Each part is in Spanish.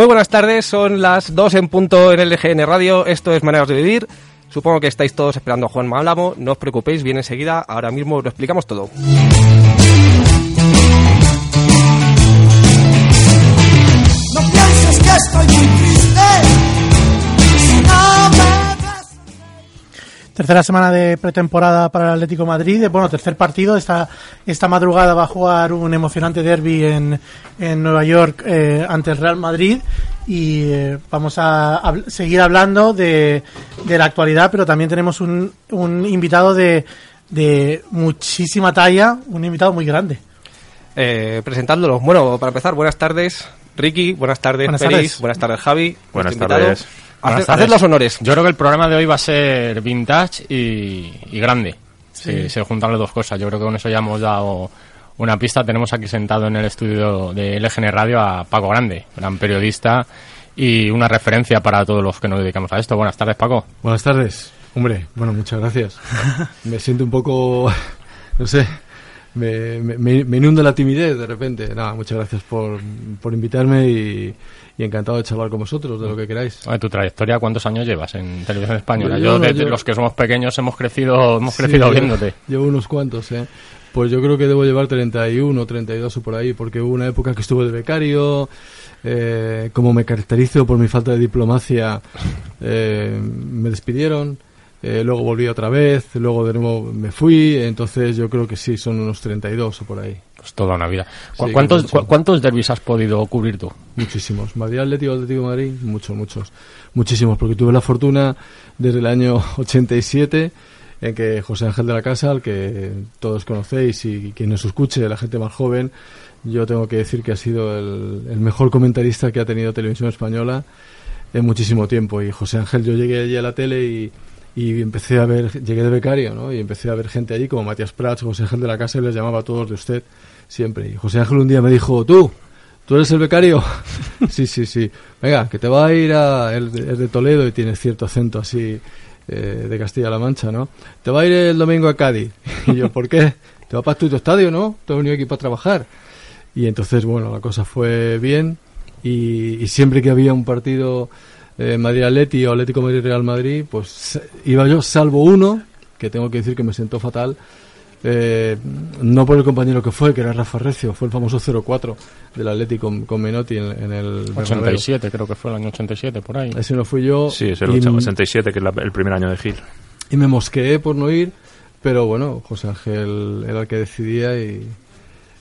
Muy buenas tardes, son las 2 en punto en LGN Radio, esto es Maneras de Vivir. Supongo que estáis todos esperando a Juan Málamo, no os preocupéis, viene enseguida, ahora mismo lo explicamos todo. Tercera semana de pretemporada para el Atlético de Madrid. Bueno, tercer partido. Esta, esta madrugada va a jugar un emocionante derby en, en Nueva York eh, ante el Real Madrid. Y eh, vamos a, seguir hablando de, de la actualidad, pero también tenemos un, un invitado de, de muchísima talla, un invitado muy grande. Eh, presentándolos, bueno, para empezar, buenas tardes Ricky, buenas tardes Buenas Peris, tardes. buenas tardes Javi. Buenas invitado. Haced- Buenas haced tardes. los honores. Yo creo que el programa de hoy va a ser vintage y, y grande. Si se juntan las dos cosas. Yo creo que con eso ya hemos dado una pista. Tenemos aquí sentado en el estudio de LGN Radio a Paco Grande, gran periodista y una referencia para todos los que nos dedicamos a esto. Buenas tardes, Paco. Buenas tardes. Hombre, bueno, muchas gracias. me siento un poco, no sé, me, me, me- me inunda la timidez de repente. Nada, muchas gracias por, por invitarme y, y encantado de charlar con vosotros de lo que queráis. Oye, tu trayectoria, ¿cuántos años llevas en televisión española? Yo, yo- desde yo- los que somos pequeños, hemos crecido, hemos crecido Sí, viéndote. Llevo unos cuantos, ¿eh? Pues yo creo que debo llevar 31, 32 o por ahí, porque hubo una época que estuve de becario, eh, como me caracterizo por mi falta de diplomacia, eh, me despidieron, eh, luego volví otra vez, luego de nuevo me fui, entonces yo creo que sí, son unos 32 o por ahí. Pues toda una vida. ¿Cu- Sí, ¿Cuántos, cu- ¿Cuántos derbis has podido cubrir tú? Muchísimos. Madrid Atlético, Atlético de Madrid, muchos, muchos. Muchísimos, porque tuve la fortuna desde el año 87 en que José Ángel de la Casa, al que todos conocéis y quien nos escuche, la gente más joven, yo tengo que decir que ha sido el, el mejor comentarista que ha tenido Televisión Española en muchísimo tiempo. Y José Ángel, yo llegué allí a la tele y, y empecé a ver, llegué de becario, ¿no? Y empecé a ver gente allí como Matías Prats, José Ángel de la Casa, y les llamaba a todos de usted siempre. Y José Ángel un día me dijo, tú, ¿Tú eres el becario? sí, sí, sí. Venga, que te va a ir a... Es de, Toledo y tiene cierto acento así eh, de Castilla-La Mancha, ¿no? Te va a ir el domingo a Cádiz. Y yo, ¿por qué? Te va para tu estadio, ¿no? Te venido aquí para trabajar. Y entonces, bueno, la cosa fue bien. Y siempre que había un partido eh, Madrid-Atleti o Atlético Madrid-Real Madrid, pues iba yo, salvo uno, que tengo que decir que me sentó fatal, eh, no por el compañero que fue, que era Rafa Recio, fue el famoso 0-4 del Atlético con, con Menotti en, en el Bernabéu. 87, creo que fue el año 87, por ahí. Ese no fui yo. Sí, es el y, 87, que es la- el primer año de Gil. y me mosqueé por no ir, pero bueno, José Ángel era el que decidía y,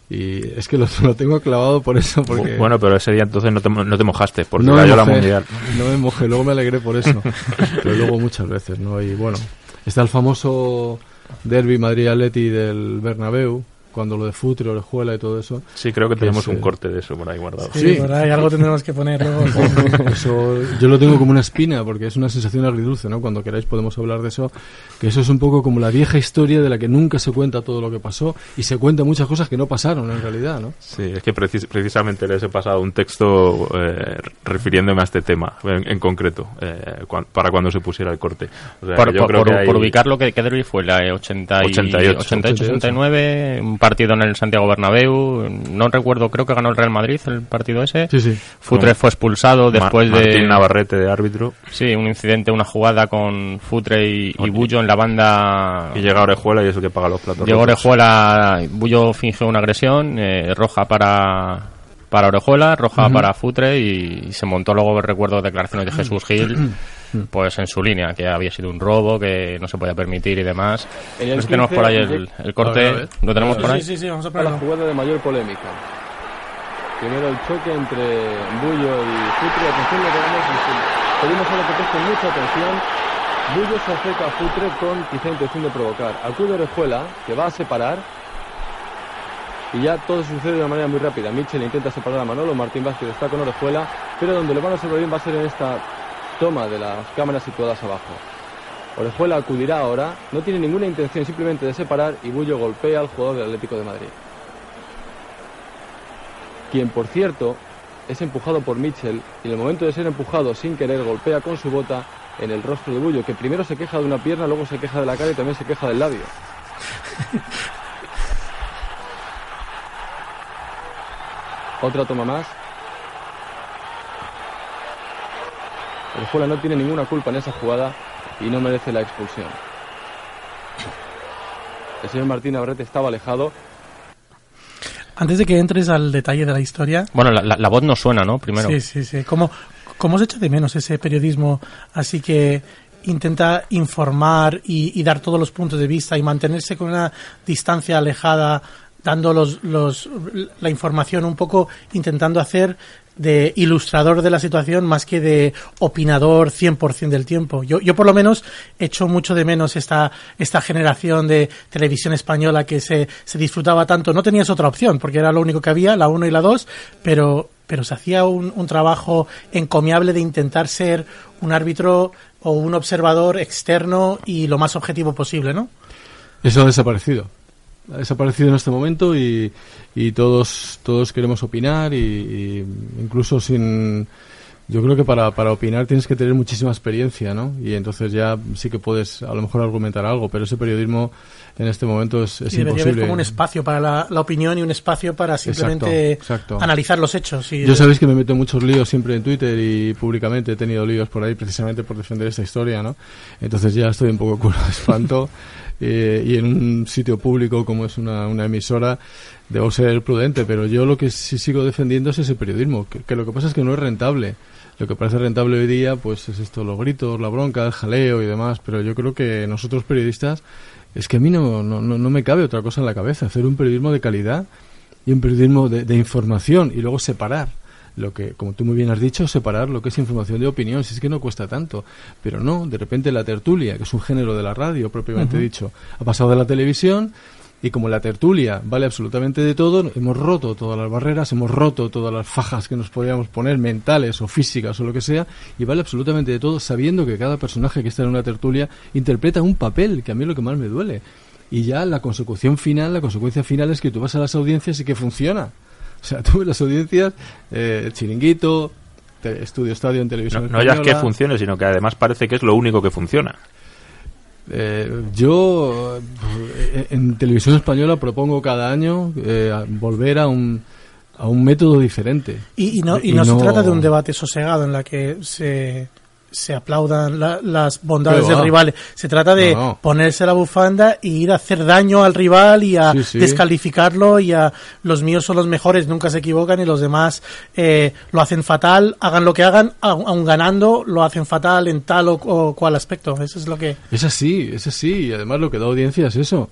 y es que lo, lo tengo clavado por eso, porque... Bueno, pero ese día entonces no te, no te mojaste, porque no cayó la mundial. No me mojé, luego me alegré por eso. pero luego muchas veces, ¿no? Y bueno, está el famoso derby Madrid-Atleti del Bernabéu, cuando lo de Futre, Orejuela y todo eso. Sí, creo que Que tenemos es, un corte de eso por ahí guardado. Sí, Sí. por ahí algo tendremos que poner luego. Eso yo lo tengo como una espina porque es una sensación agridulce, ¿no? Cuando queráis podemos hablar de eso, que eso es un poco como la vieja historia de la que nunca se cuenta todo lo que pasó y se cuenta muchas cosas que no pasaron en realidad, ¿no? Sí, es que precis- precisamente les he pasado un texto eh, refiriéndome a este tema en, en concreto, eh, cuan- para cuando se pusiera el corte. O sea, Por, yo por- creo por- que hay- por ubicarlo, ¿qué, qué derbi fue? La 80 y- 88. 88-89, un partido en el Santiago Bernabéu. No recuerdo, creo que ganó el Real Madrid el partido ese. Sí, sí. Futre fue expulsado Ma- después de... Martín Navarrete de árbitro Sí, un incidente, una jugada con Futre y, y. Bullo en la banda. y llega Orejuela y es el que paga los platos Llegó. Orejuela, Bullo fingió una agresión, eh, roja para, para Orejuela, roja para Futre y, se montó luego, recuerdo, declaraciones de Jesús Gil, pues en su línea, que había sido un robo, que no se podía permitir y demás. No sé si tenemos 15, por ahí el, el corte, A ver, a ver. ¿lo tenemos por ahí? Sí, sí, sí, vamos a a la ponerlo. jugada de mayor polémica. Primero el choque entre Bullo y Futre. Atención, lo tenemos. Pedimos a los que presten mucha atención. Bullo se acerca a Futre con quizá intención de provocar. Acude Orejuela, que va a separar. Y ya todo sucede de una manera muy rápida. Mitchell intenta separar a Manolo, Martín Vázquez está con Orejuela, pero donde lo van a observar bien va a ser en esta toma de las cámaras situadas abajo. Orejuela acudirá ahora, no tiene ninguna intención simplemente de separar y Bullo golpea al jugador del Atlético de Madrid. Quien, por cierto, es empujado por Mitchell y en el momento de ser empujado sin querer golpea con su bota en el rostro de Bullo, que primero se queja de una pierna, luego se queja de la cara y también se queja del labio. Otra toma más. Orejuela no tiene ninguna culpa en esa jugada y no merece la expulsión. El señor Martín Navarrete estaba alejado. Antes de que entres al detalle de la historia, Bueno, la, la- la voz no suena, ¿no? Primero. Sí, sí, sí. ¿Cómo, cómo se echa de menos ese periodismo así que intenta informar y, y dar todos los puntos de vista y mantenerse con una distancia alejada, dando los, los, la información un poco, intentando hacer de ilustrador de la situación más que de opinador 100% del tiempo. Yo, yo por lo menos echo mucho de menos esta, esta generación de televisión española que se, se disfrutaba tanto. No tenías otra opción porque era lo único que había, la 1 y la 2, pero, pero se hacía un, un trabajo encomiable de intentar ser un árbitro o un observador externo y lo más objetivo posible, ¿no? Eso ha desaparecido. Ha desaparecido en este momento y, y todos todos queremos opinar y, y incluso sin yo creo que para, para opinar tienes que tener muchísima experiencia, ¿no? Y entonces ya sí que puedes a lo mejor argumentar algo, pero ese periodismo en este momento es, es Y debería haber imposible. como un espacio para la, la opinión y un espacio para simplemente exacto. analizar los hechos. Y Yo sabéis que me meto en muchos líos siempre en Twitter y públicamente he tenido líos por ahí precisamente por defender esta historia, ¿no? Entonces ya estoy un poco culo de espanto eh, y en un sitio público como es una, una emisora debo ser prudente, pero yo lo que sí sigo defendiendo es ese periodismo, que, lo que pasa es que no es rentable. Lo que parece rentable hoy día pues es esto, los gritos, la bronca, el jaleo y demás, pero yo creo que nosotros periodistas es que a mí no, no, no no me cabe otra cosa en la cabeza, hacer un periodismo de calidad y un periodismo de, de información y luego separar lo que, como tú muy bien has dicho, separar lo que es información de opinión, si es que no cuesta tanto. Pero no, de repente la tertulia, que es un género de la radio propiamente dicho, ha pasado de la televisión y como la tertulia vale absolutamente de todo, hemos roto todas las barreras, hemos roto todas las fajas que nos podíamos poner, mentales o físicas o lo que sea, y vale absolutamente de todo, sabiendo que cada personaje que está en una tertulia interpreta un papel, que a mí es lo que más me duele. Y ya la consecución final, la consecuencia final es que tú vas a las audiencias y que funciona. O sea, tú ves las audiencias, eh, el chiringuito, te- estudio estadio en No, televisión. no ya es que funcione, sino que además parece que es lo único que funciona. Eh, yo eh, en televisión española propongo cada año eh, volver a un, a un método diferente. Y, y no, y Y no, se no- trata de un debate sosegado en la que se, se aplaudan la- las bondades ¿Qué del va? rival. Se trata de No, ponerse la bufanda y ir a hacer daño al rival y a Sí, sí. descalificarlo y a los míos son los mejores, nunca se equivocan y los demás eh, lo hacen fatal, hagan lo que hagan, aun aun ganando, lo hacen fatal en tal o, o cual aspecto. Eso es lo que... Es así, es así, y además lo que da audiencia es eso.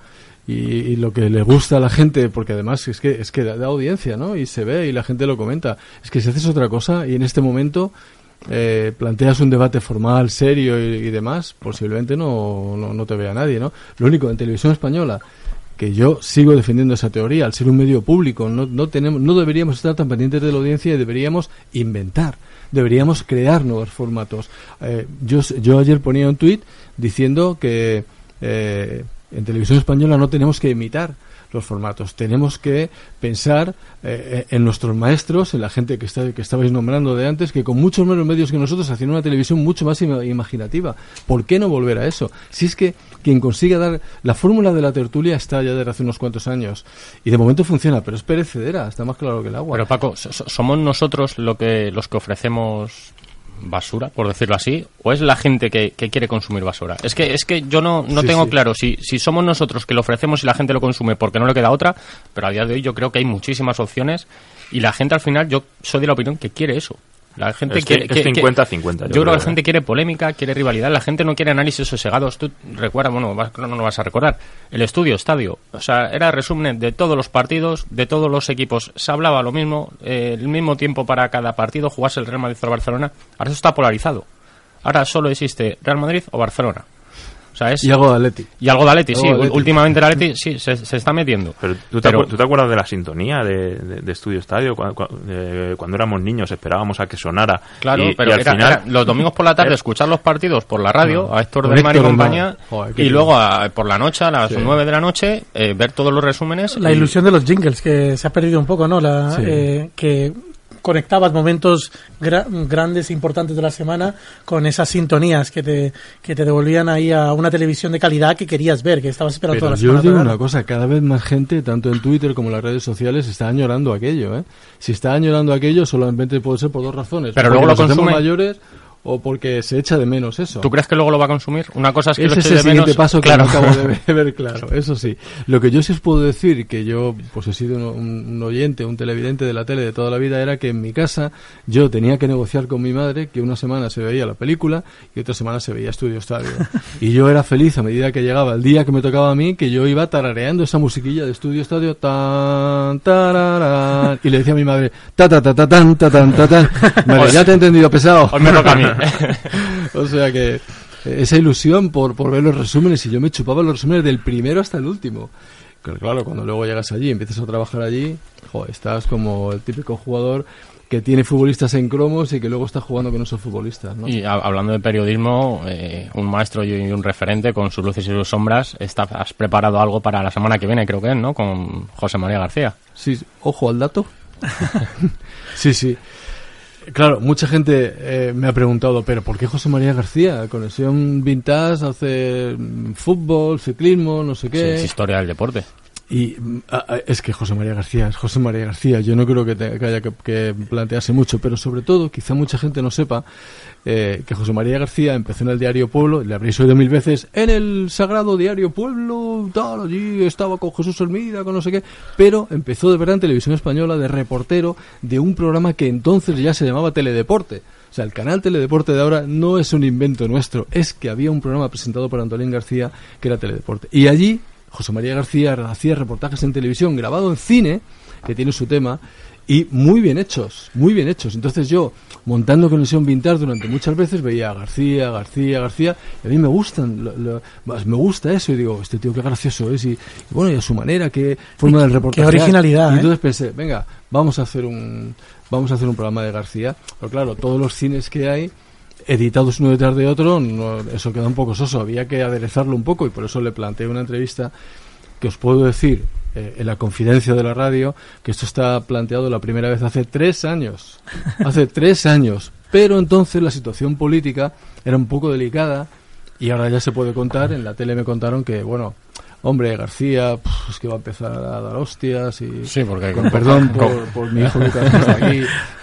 Y, y lo que le gusta a la gente, porque además es que, es que da, da audiencia, ¿no? Y se ve y la gente lo comenta. Es que si haces otra cosa y en este momento eh, planteas un debate formal, serio y, demás, posiblemente no, no, no te vea nadie, ¿no? Lo único en televisión española que yo sigo defendiendo esa teoría, al ser un medio público, no, no, tenemos, no deberíamos estar tan pendientes de la audiencia y deberíamos inventar, deberíamos crear nuevos formatos. Eh, yo, yo ayer ponía un tuit diciendo que eh, en televisión española no tenemos que imitar los formatos, tenemos que pensar eh, en nuestros maestros, en la gente que, está, que estabais nombrando de antes, que con muchos menos medios que nosotros hacían una televisión mucho más ima- imaginativa. ¿Por qué no volver a eso? Si es que quien consiga dar la fórmula de la tertulia está ya desde hace unos cuantos años y de momento funciona, pero es perecedera, está más claro que el agua. Pero Paco, so- ¿somos nosotros lo que, los que ofrecemos basura, por decirlo así? ¿O es la gente que, que quiere consumir basura? Es que, es que yo no, no Sí, tengo sí. claro si, si somos nosotros que lo ofrecemos y la gente lo consume porque no le queda otra, pero a día de hoy yo creo que hay muchísimas opciones y la gente al final, yo soy de la opinión que quiere eso. La gente Es quiere, es que- que- 50-50, yo Yo, creo que la gente quiere polémica, quiere rivalidad, la gente no quiere análisis sosegados. Tú recuerdas, bueno, vas- no lo vas a recordar, el estudio, estadio. O sea, era resumen de todos los partidos, de todos los equipos. Se hablaba lo mismo, eh, el mismo tiempo para cada partido, jugase el Real Madrid o el Barcelona. Ahora eso está polarizado. Ahora solo existe Real Madrid o Barcelona. O sea, es... Y algo de Atleti. y algo de Atleti, sí. Algo de Atleti. Últimamente el Atleti sí, se, se está metiendo. Pero ¿tú te, Pero- acuer- tú te acuerdas de la sintonía de, de- de Estudio Estadio? Cu- cu- de- cuando éramos niños esperábamos a que sonara. Claro, y, pero y al era- final, era los domingos por la tarde era- escuchar los partidos por la radio, a Héctor del Mar y compañía, Joder, y luego a- por la noche, a las Sí. 9 de la noche, eh, ver todos los resúmenes. La y- ilusión de los jingles que se ha perdido un poco, ¿no? La, Sí. eh, que conectabas momentos gra- grandes e importantes de la semana con esas sintonías que te, que te devolvían ahí a una televisión de calidad que querías ver, que estabas esperando Pero toda la yo os semana. digo una cosa, cada vez más gente, tanto en Twitter como en las redes sociales, está añorando aquello, ¿eh? Si está añorando aquello, solamente puede ser por dos razones. Pero luego lo nos hacemos consume- mayores o porque se echa de menos eso. ¿Tú crees que luego lo va a consumir? Una cosa es que Ese lo es eche de siguiente menos. paso que claro. no acabo de ver claro, eso sí. Lo que yo sí os puedo decir, que yo pues he sido un, un oyente, un televidente de la tele de toda la vida, era que en mi casa yo tenía que negociar con mi madre que una semana se veía la película y otra semana se veía Estudio Estadio. y yo era feliz a medida que llegaba el día que me tocaba a mí, que yo iba tarareando esa musiquilla de Estudio Estadio, tan, tararán, y le decía a mi madre, ta ta ta ta tan, ta tan, ta tan. Vale, ya te he entendido, pesado. Hoy me toca a mí. o sea que eh, esa ilusión por, por ver los resúmenes y yo me chupaba los resúmenes del primero hasta el último. Pero claro, cuando luego llegas allí, empiezas a trabajar allí, joder, estás como el típico jugador que tiene futbolistas en cromos y que luego está jugando con esos futbolistas, ¿no? Y hablando de periodismo, eh, un maestro y un referente con sus luces y sus sombras, está, has preparado algo para la semana que viene, creo que es, ¿no? Con José María García. Sí, ojo al dato. sí, sí. Claro, mucha gente eh, me ha preguntado, pero ¿por qué José María García? Conexión vintage, hace mm, fútbol, ciclismo, no sé Sí, qué. es historia del deporte. Y mm, a- a- es que José María García es José María García. Yo no creo que, te- haya que, que plantearse mucho, pero sobre todo, quizá mucha gente no sepa eh, que José María García empezó en el diario Pueblo, le habréis oído mil veces, en el sagrado diario Pueblo, tal, allí estaba con Jesús Hermida, con no sé qué, pero empezó de verdad en televisión española de reportero de un programa que entonces ya se llamaba Teledeporte. O sea, el canal Teledeporte de ahora no es un invento nuestro, es que había un programa presentado por Antolín García que era Teledeporte. Y allí José María García hacía reportajes en televisión, grabado en cine, que tiene su tema, y muy bien hechos, muy bien hechos. Entonces yo, montando conexión vintage durante muchas veces, veía a García, García, García, y a mí me gustan, lo- me gusta eso, y digo, este tío qué gracioso es, y, y bueno, y a su manera, qué forma del reportaje. originalidad, Y ¿eh? entonces pensé, venga, vamos a hacer un, vamos a hacer un programa de García, pero claro, todos los cines que hay, editados uno detrás de otro, no- eso queda un poco soso, había que aderezarlo un poco y por eso le planteé una entrevista que os puedo decir eh, en la confidencia de la radio que esto está planteado la primera vez hace tres años, hace tres años, pero entonces la situación política era un poco delicada y ahora ya se puede contar, en la tele me contaron que, bueno, hombre, García, es que va a empezar a dar hostias y... Sí, porque Con perdón por, por mi hijo Lucas que está aquí,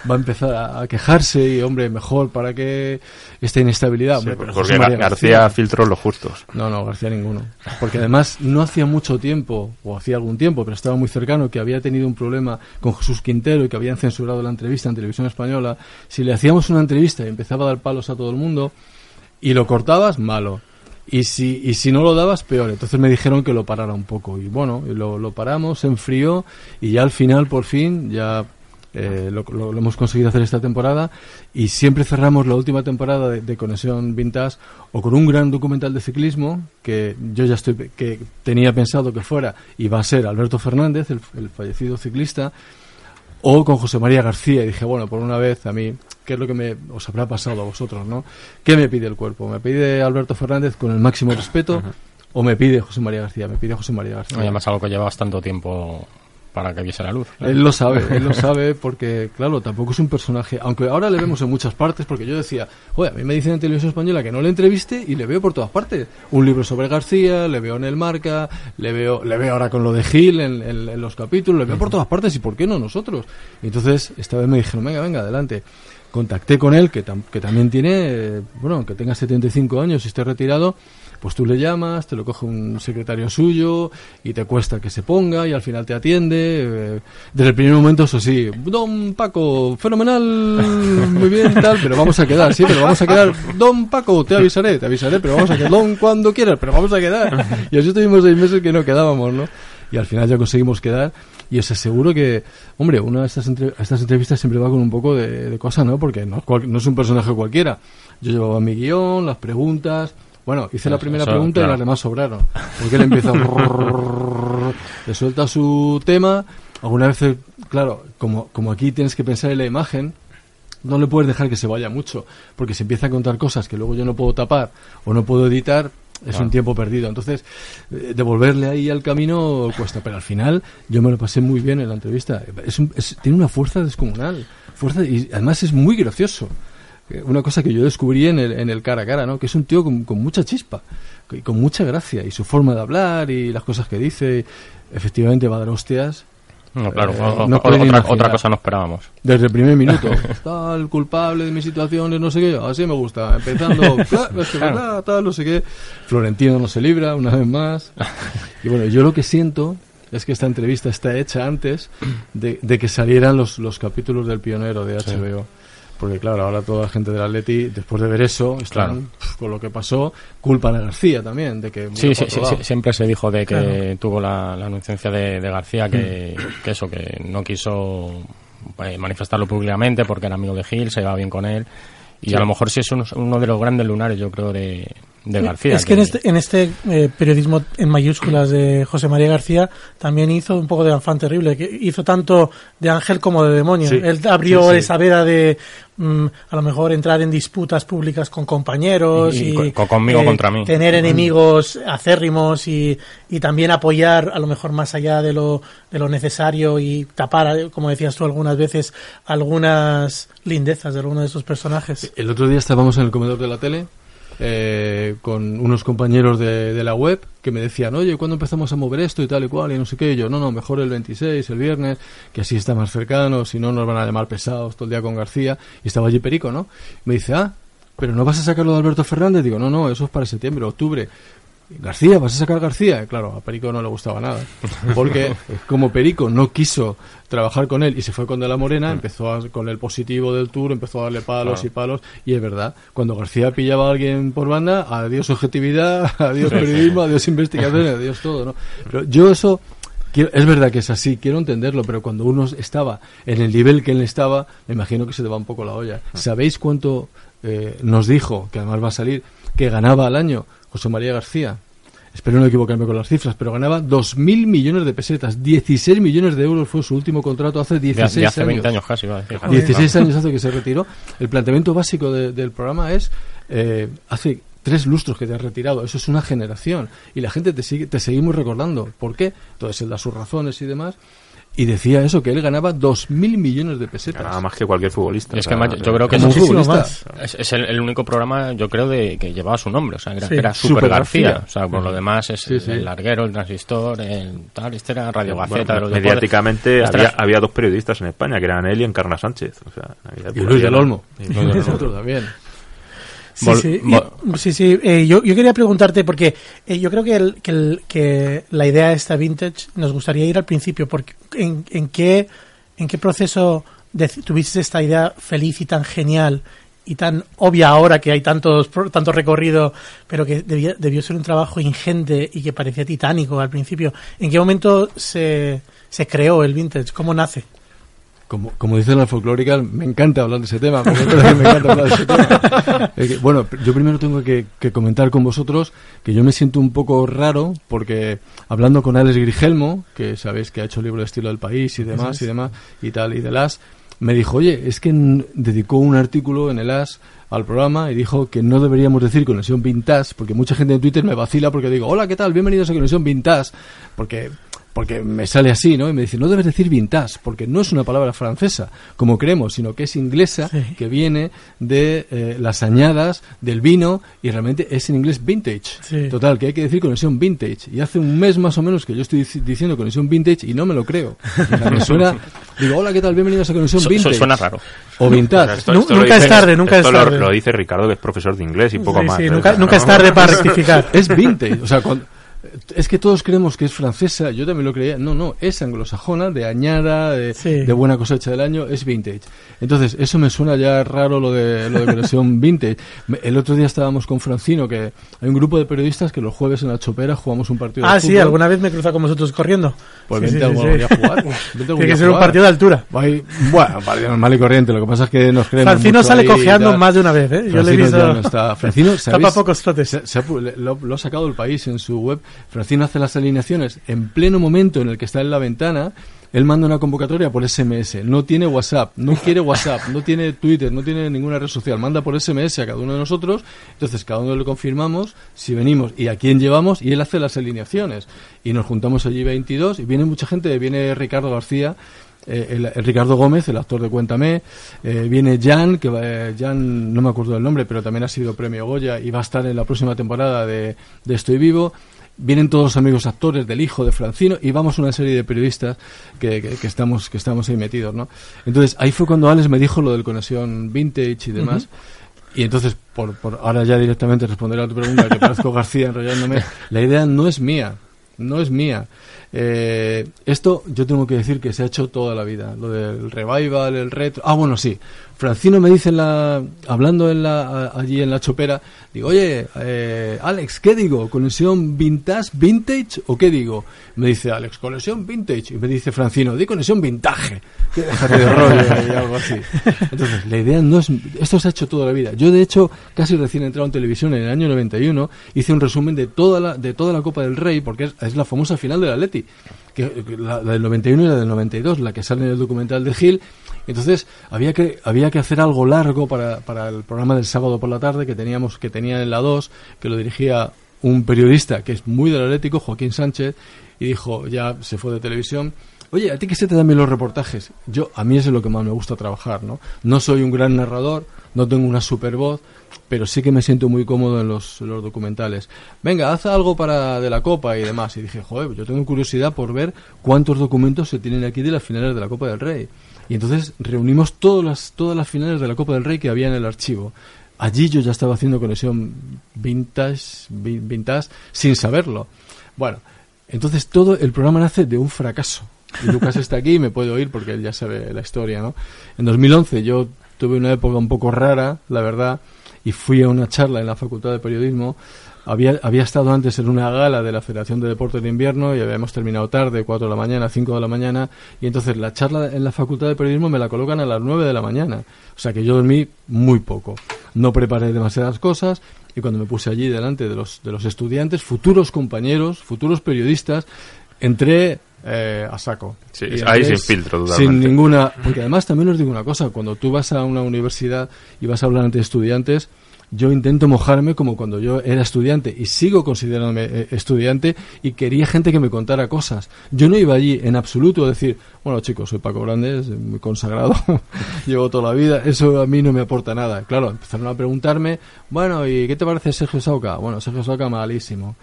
va a empezar a, a quejarse y, hombre, mejor para que esta inestabilidad. Sí, pero porque José María Gar- García filtró los justos. No, no, García ninguno. Porque además no hacía mucho tiempo, o hacía algún tiempo, pero estaba muy cercano, que había tenido un problema con Jesús Quintero y que habían censurado la entrevista en televisión española. Si le hacíamos una entrevista y empezaba a dar palos a todo el mundo y lo cortabas, malo. Y si, y si no lo dabas, peor. Entonces me dijeron que lo parara un poco. Y bueno, lo, lo paramos, se enfrió y ya al final, por fin, ya eh, lo, lo- hemos conseguido hacer esta temporada y siempre cerramos la última temporada de, de Conexión Vintage o con un gran documental de ciclismo que yo ya estoy que tenía pensado que fuera y va a ser Alberto Fernández, el, el fallecido ciclista, o con José María García y dije, bueno, por una vez a mí, ¿qué es lo que me os habrá pasado a vosotros, no? ¿Qué me pide el cuerpo? ¿Me pide Alberto Fernández con el máximo respeto o me pide José María García? Me pide José María García. Además, algo que llevabas tanto tiempo para que viese la luz. Él lo sabe, él lo sabe porque, claro, tampoco es un personaje, aunque ahora le vemos en muchas partes, porque yo decía, oye, a mí me dicen en televisión española que no le entreviste y le veo por todas partes. Un libro sobre García, le veo en el Marca, le veo, le veo ahora con lo de Gil en, en- en los capítulos, le veo por todas partes y ¿por qué no nosotros? Y entonces, esta vez me dijeron, venga, venga, adelante. Contacté con él, que, tam- que también tiene, eh, bueno, que tenga 75 años y esté retirado, pues tú le llamas, te lo coge un secretario suyo y te cuesta que se ponga y al final te atiende. eh, desde el primer momento, eso sí, don Paco, fenomenal, muy bien, tal, pero vamos a quedar, sí, pero vamos a quedar, don Paco, te avisaré, te avisaré, pero vamos a quedar, don cuando quieras, pero vamos a quedar. Y así estuvimos seis meses que no quedábamos, ¿no? Y al final ya conseguimos quedar y os aseguro que, hombre, una de estas, entre- estas entrevistas siempre va con un poco de, de cosa, ¿no? Porque no, es cual- no es un personaje cualquiera. Yo llevaba mi guion, las preguntas. Bueno, hice la primera eso, pregunta y las demás sobraron. Porque él empieza. le suelta su tema. Algunas veces, claro, como, como aquí tienes que pensar en la imagen, no le puedes dejar que se vaya mucho. Porque si empieza a contar cosas que luego yo no puedo tapar o no puedo editar, es Claro. un tiempo perdido. Entonces, eh, devolverle ahí al camino cuesta. Pero al final, yo me lo pasé muy bien en la entrevista. Es un- es- tiene una fuerza descomunal. Fuerza, y además es muy gracioso. Eh, Una cosa que yo descubrí en el, en el cara a cara, ¿no? Que es un tío con, con mucha chispa y con mucha gracia. Y su forma de hablar y las cosas que dice, efectivamente va a dar hostias. No, claro, Eh, o- o- otra, cosa no esperábamos. Desde el primer minuto. Está el culpable de mis situaciones, no sé qué. Así me gusta. Empezando, claro, es que verdad, tal, no sé qué. Florentino no se libra, una vez más. Y bueno, yo lo que siento es que esta entrevista está hecha antes de, de que salieran los, los capítulos del pionero de HBO. Porque claro, ahora toda la gente del Atleti, después de ver eso, están Claro. pf, con lo que pasó, culpan a García también, de que... Sí, siempre se dijo de que Claro. tuvo la, la anuencia de, de García que, Mm. que eso, que no quiso eh, manifestarlo públicamente porque era amigo de Gil, se llevaba bien con él. Y Sí. a lo mejor sí es uno, uno de los grandes lunares, yo creo, de, de García. Es que en este, en este eh, periodismo en mayúsculas de José María García también hizo un poco de afán terrible, que hizo tanto de ángel como de demonio. Sí. Él abrió sí. esa veda de mm, a lo mejor entrar en disputas públicas con compañeros Y- y, y co- conmigo contra mí. tener enemigos acérrimos y, y también apoyar a lo mejor más allá de lo, de lo necesario y tapar, eh, como decías tú algunas veces, algunas lindezas de algunos de esos personajes. El otro día estábamos en el comedor de la tele eh, con unos compañeros de, de la web que me decían, oye, ¿cuándo empezamos a mover esto y tal y cual? Y no sé qué. Y yo, no, no, mejor el 26, el viernes, que así está más cercano, si no nos van a llamar pesados todo el día con García. Y estaba allí Perico, ¿no? Me dice, ah, pero no vas a sacarlo de Alberto Fernández. Digo, no, no, eso es para septiembre, octubre. García, ¿vas a sacar García? Y Claro, a Perico no le gustaba nada. Porque como Perico no quiso trabajar con él y se fue con De la Morena, empezó a- con el positivo del tour, empezó a darle palos y palos. Y es verdad, cuando García pillaba a alguien por banda, adiós objetividad, adiós periodismo, adiós investigación, adiós todo, ¿no? Pero yo eso... quiero- es verdad que es así, quiero entenderlo, pero cuando uno estaba en el nivel que él estaba, me imagino que se te va un poco la olla. ¿Sabéis cuánto eh, nos dijo, que además va a salir, que ganaba al año José María García? Espero no equivocarme con las cifras, pero ganaba 2.000 millones de pesetas. 16 millones de euros fue su último contrato hace de, 16 de hace años. 20 años casi, va a decir. 16 años hace que se retiró. El planteamiento básico de- del programa es, eh, hace tres lustros que te has retirado, eso es una generación. Y la gente te, sigue, te seguimos recordando. ¿Por qué? Entonces él da sus razones y demás. Y decía eso, que él ganaba 2.000 millones de pesetas. Ganaba más que cualquier futbolista. Y es o que, sea, yo creo que sí- futbolista. Es, es el, el único programa, yo creo, de que llevaba su nombre. O sea, era, Sí. era Super, Super García. García. O sea, por lo demás es Sí, sí. el larguero, el transistor, el tal. Este era Radio Gaceta. mediáticamente había, había dos periodistas en España, que eran él y Encarna Sánchez. O sea, había Y Luis del Olmo. Y Luis del Olmo. También. Sí, Vol- sí, y- sí, sí. eh, yo, yo quería preguntarte, porque eh, yo creo que, el- que, el- que la idea esta vintage nos gustaría ir al principio, porque en, en qué, en qué proceso de- tuviste esta idea feliz y tan genial y tan obvia ahora que hay tantos, tanto recorrido, pero que debía- debió ser un trabajo ingente y que parecía titánico al principio. ¿En qué momento se, se creó el vintage? ¿Cómo nace? Como, como dicen las folclóricas, me encanta hablar de ese tema. porque es verdad que me encanta hablar de ese tema. Es que, bueno, yo primero tengo que, que comentar con vosotros que yo me siento un poco raro porque hablando con Alex Grigelmo, que sabéis que ha hecho el libro de estilo del país y demás y demás y tal y del AS, me dijo, oye, es que dedicó un artículo en el AS al programa y dijo que no deberíamos decir conexión vintage porque mucha gente en Twitter me vacila porque digo, hola, ¿qué tal? Bienvenidos a conexión vintage porque porque me sale así, ¿no? Y me dice, no debes decir vintage, porque no es una palabra francesa, como creemos, sino que es inglesa, Sí. que viene de eh, las añadas del vino, y realmente es en inglés vintage. Sí. Total, que hay que decir conexión vintage. Y hace un mes más o menos que yo estoy dici- diciendo conexión vintage y no me lo creo. O sea, me suena, digo, hola, ¿qué tal? Bienvenidos a conexión su- vintage. suena raro. O vintage. Esto- esto nunca es tarde, nunca esto es tarde. Lo, dice Ricardo, que es profesor de inglés y poco Sí, más. sí, ¿eh? nunca, nunca es tarde para rectificar. Es vintage. O sea, cuando- es que todos creemos que es francesa. Yo también lo creía. No, no, es anglosajona, de añada, de, Sí. de buena cosecha del año, es vintage. Entonces, eso me suena ya raro lo de, lo de conexión vintage. El otro día estábamos con Francino, que hay un grupo de periodistas que los jueves en la chopera jugamos un partido Ah, de sí, fútbol. alguna vez me he cruzado con vosotros corriendo. Pues Sí, vente sí, algún día a jugar. Algún Tiene que ser un partido de altura. Hay- bueno, partido normal y corriente. Lo que pasa es que nos creemos Francino mucho sale cojeando más de una vez, ¿eh? Yo le he Francino visto. no está. Francino, Tapa ¿sabéis? pocos trotes. Se- se ha lo, lo ha sacado el país en su web. Francino hace las alineaciones en pleno momento en el que está en la ventana. Él manda una convocatoria por SMS. No tiene WhatsApp, no quiere WhatsApp, no tiene Twitter, no tiene ninguna red social. Manda por SMS a cada uno de nosotros. Entonces, cada uno le confirmamos si venimos y a quién llevamos. Y él hace las alineaciones. Y nos juntamos allí 22. Y viene mucha gente. Viene Ricardo García. eh, el, Ricardo Gómez, el actor de Cuéntame, eh, viene Jan, que eh, Jan, no me acuerdo del nombre, pero también ha sido premio Goya y va a estar en la próxima temporada de, de Estoy Vivo. Vienen todos los amigos actores del hijo de Francino y vamos una serie de periodistas que, que- que estamos que estamos ahí metidos, ¿no? Entonces ahí fue cuando Alex me dijo lo del conexión vintage y demás. Y entonces, por, por ahora ya directamente responder a tu pregunta, que parezco García enrollándome, la idea no es mía, no es mía. Eh, esto yo tengo que decir que se ha hecho toda la vida, lo del revival, el retro. Ah, bueno, sí. Francino me dice en la, hablando en la, allí en la chopera, digo, oye, eh, Alex, ¿qué digo? ¿Conexión vintage, vintage o qué digo? Me dice Alex, conexión vintage. Y me dice Francino, di conexión vintage. Que déjate de rollo y algo así. Entonces, la idea no es, esto se ha hecho toda la vida. Yo, de hecho, casi recién entrado en televisión en el año 91, hice un resumen de toda la, de toda la Copa del Rey, porque es, es la famosa final del Atleti. Que, que la, la del 91 y la del 92, la que sale en el documental de Gil. Entonces, había que, había que hacer algo largo para, para el programa del sábado por la tarde que teníamos, que tenía en la 2, que lo dirigía un periodista que es muy del Atlético, Joaquín Sánchez, y dijo, ya se fue de televisión, oye, ¿a ti qué se te dan bien los reportajes? Yo, a mí eso es lo que más me gusta trabajar, ¿no? No soy un gran narrador, no tengo una super voz, pero sí que me siento muy cómodo en los, los documentales. Venga, haz algo para de la Copa y demás. Y dije, joder, yo tengo curiosidad por ver cuántos documentos se tienen aquí de las finales de la Copa del Rey. Y entonces reunimos todas las, todas las finales de la Copa del Rey que había en el archivo. Allí yo ya estaba haciendo conexión vintage, vi- vintage sin saberlo. Bueno, entonces todo el programa nace de un fracaso. Y Lucas está aquí y me puede oír porque él ya sabe la historia, ¿no? En 2011 yo tuve una época un poco rara, la verdad, y fui a una charla en la Facultad de Periodismo. Había, había estado antes en una gala de la Federación de Deportes de Invierno y habíamos terminado tarde, 4 de la mañana, 5 de la mañana, y entonces la charla en la Facultad de Periodismo me la colocan a las 9 de la mañana. O sea que yo dormí muy poco. No preparé demasiadas cosas y cuando me puse allí delante de los, de los estudiantes, futuros compañeros, futuros periodistas, entré eh, a saco. Sí, Y ahí sin filtro, Sin totalmente. ninguna. Porque además también os digo una cosa: cuando tú vas a una universidad y vas a hablar ante estudiantes, yo intento mojarme como cuando yo era estudiante y sigo considerándome eh, estudiante y quería gente que me contara cosas. Yo no iba allí en absoluto a decir, bueno chicos, soy Paco Grandes, muy consagrado, llevo toda la vida, eso a mí no me aporta nada. Claro, empezaron a preguntarme, bueno, ¿y qué te parece Sergio Sauca? Bueno, Sergio Sauca malísimo.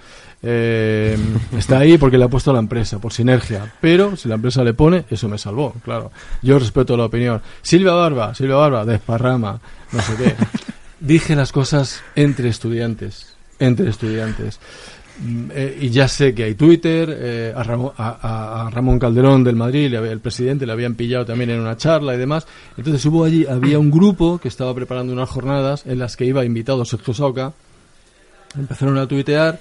Eh, está ahí porque le ha puesto la empresa, por sinergia. Pero si la empresa le pone, eso me salvó, claro. Yo respeto la opinión. Silvia Barba, Silvia Barba, desparrama, no sé qué. Dije las cosas entre estudiantes, entre estudiantes. Mm, eh, y ya sé que hay Twitter, eh, a, Ramón, a- Ramón Calderón del Madrid, el presidente, le habían pillado también en una charla y demás. Entonces hubo allí, había un grupo que estaba preparando unas jornadas en las que iba invitado Sergio Sauca. Empezaron a tuitear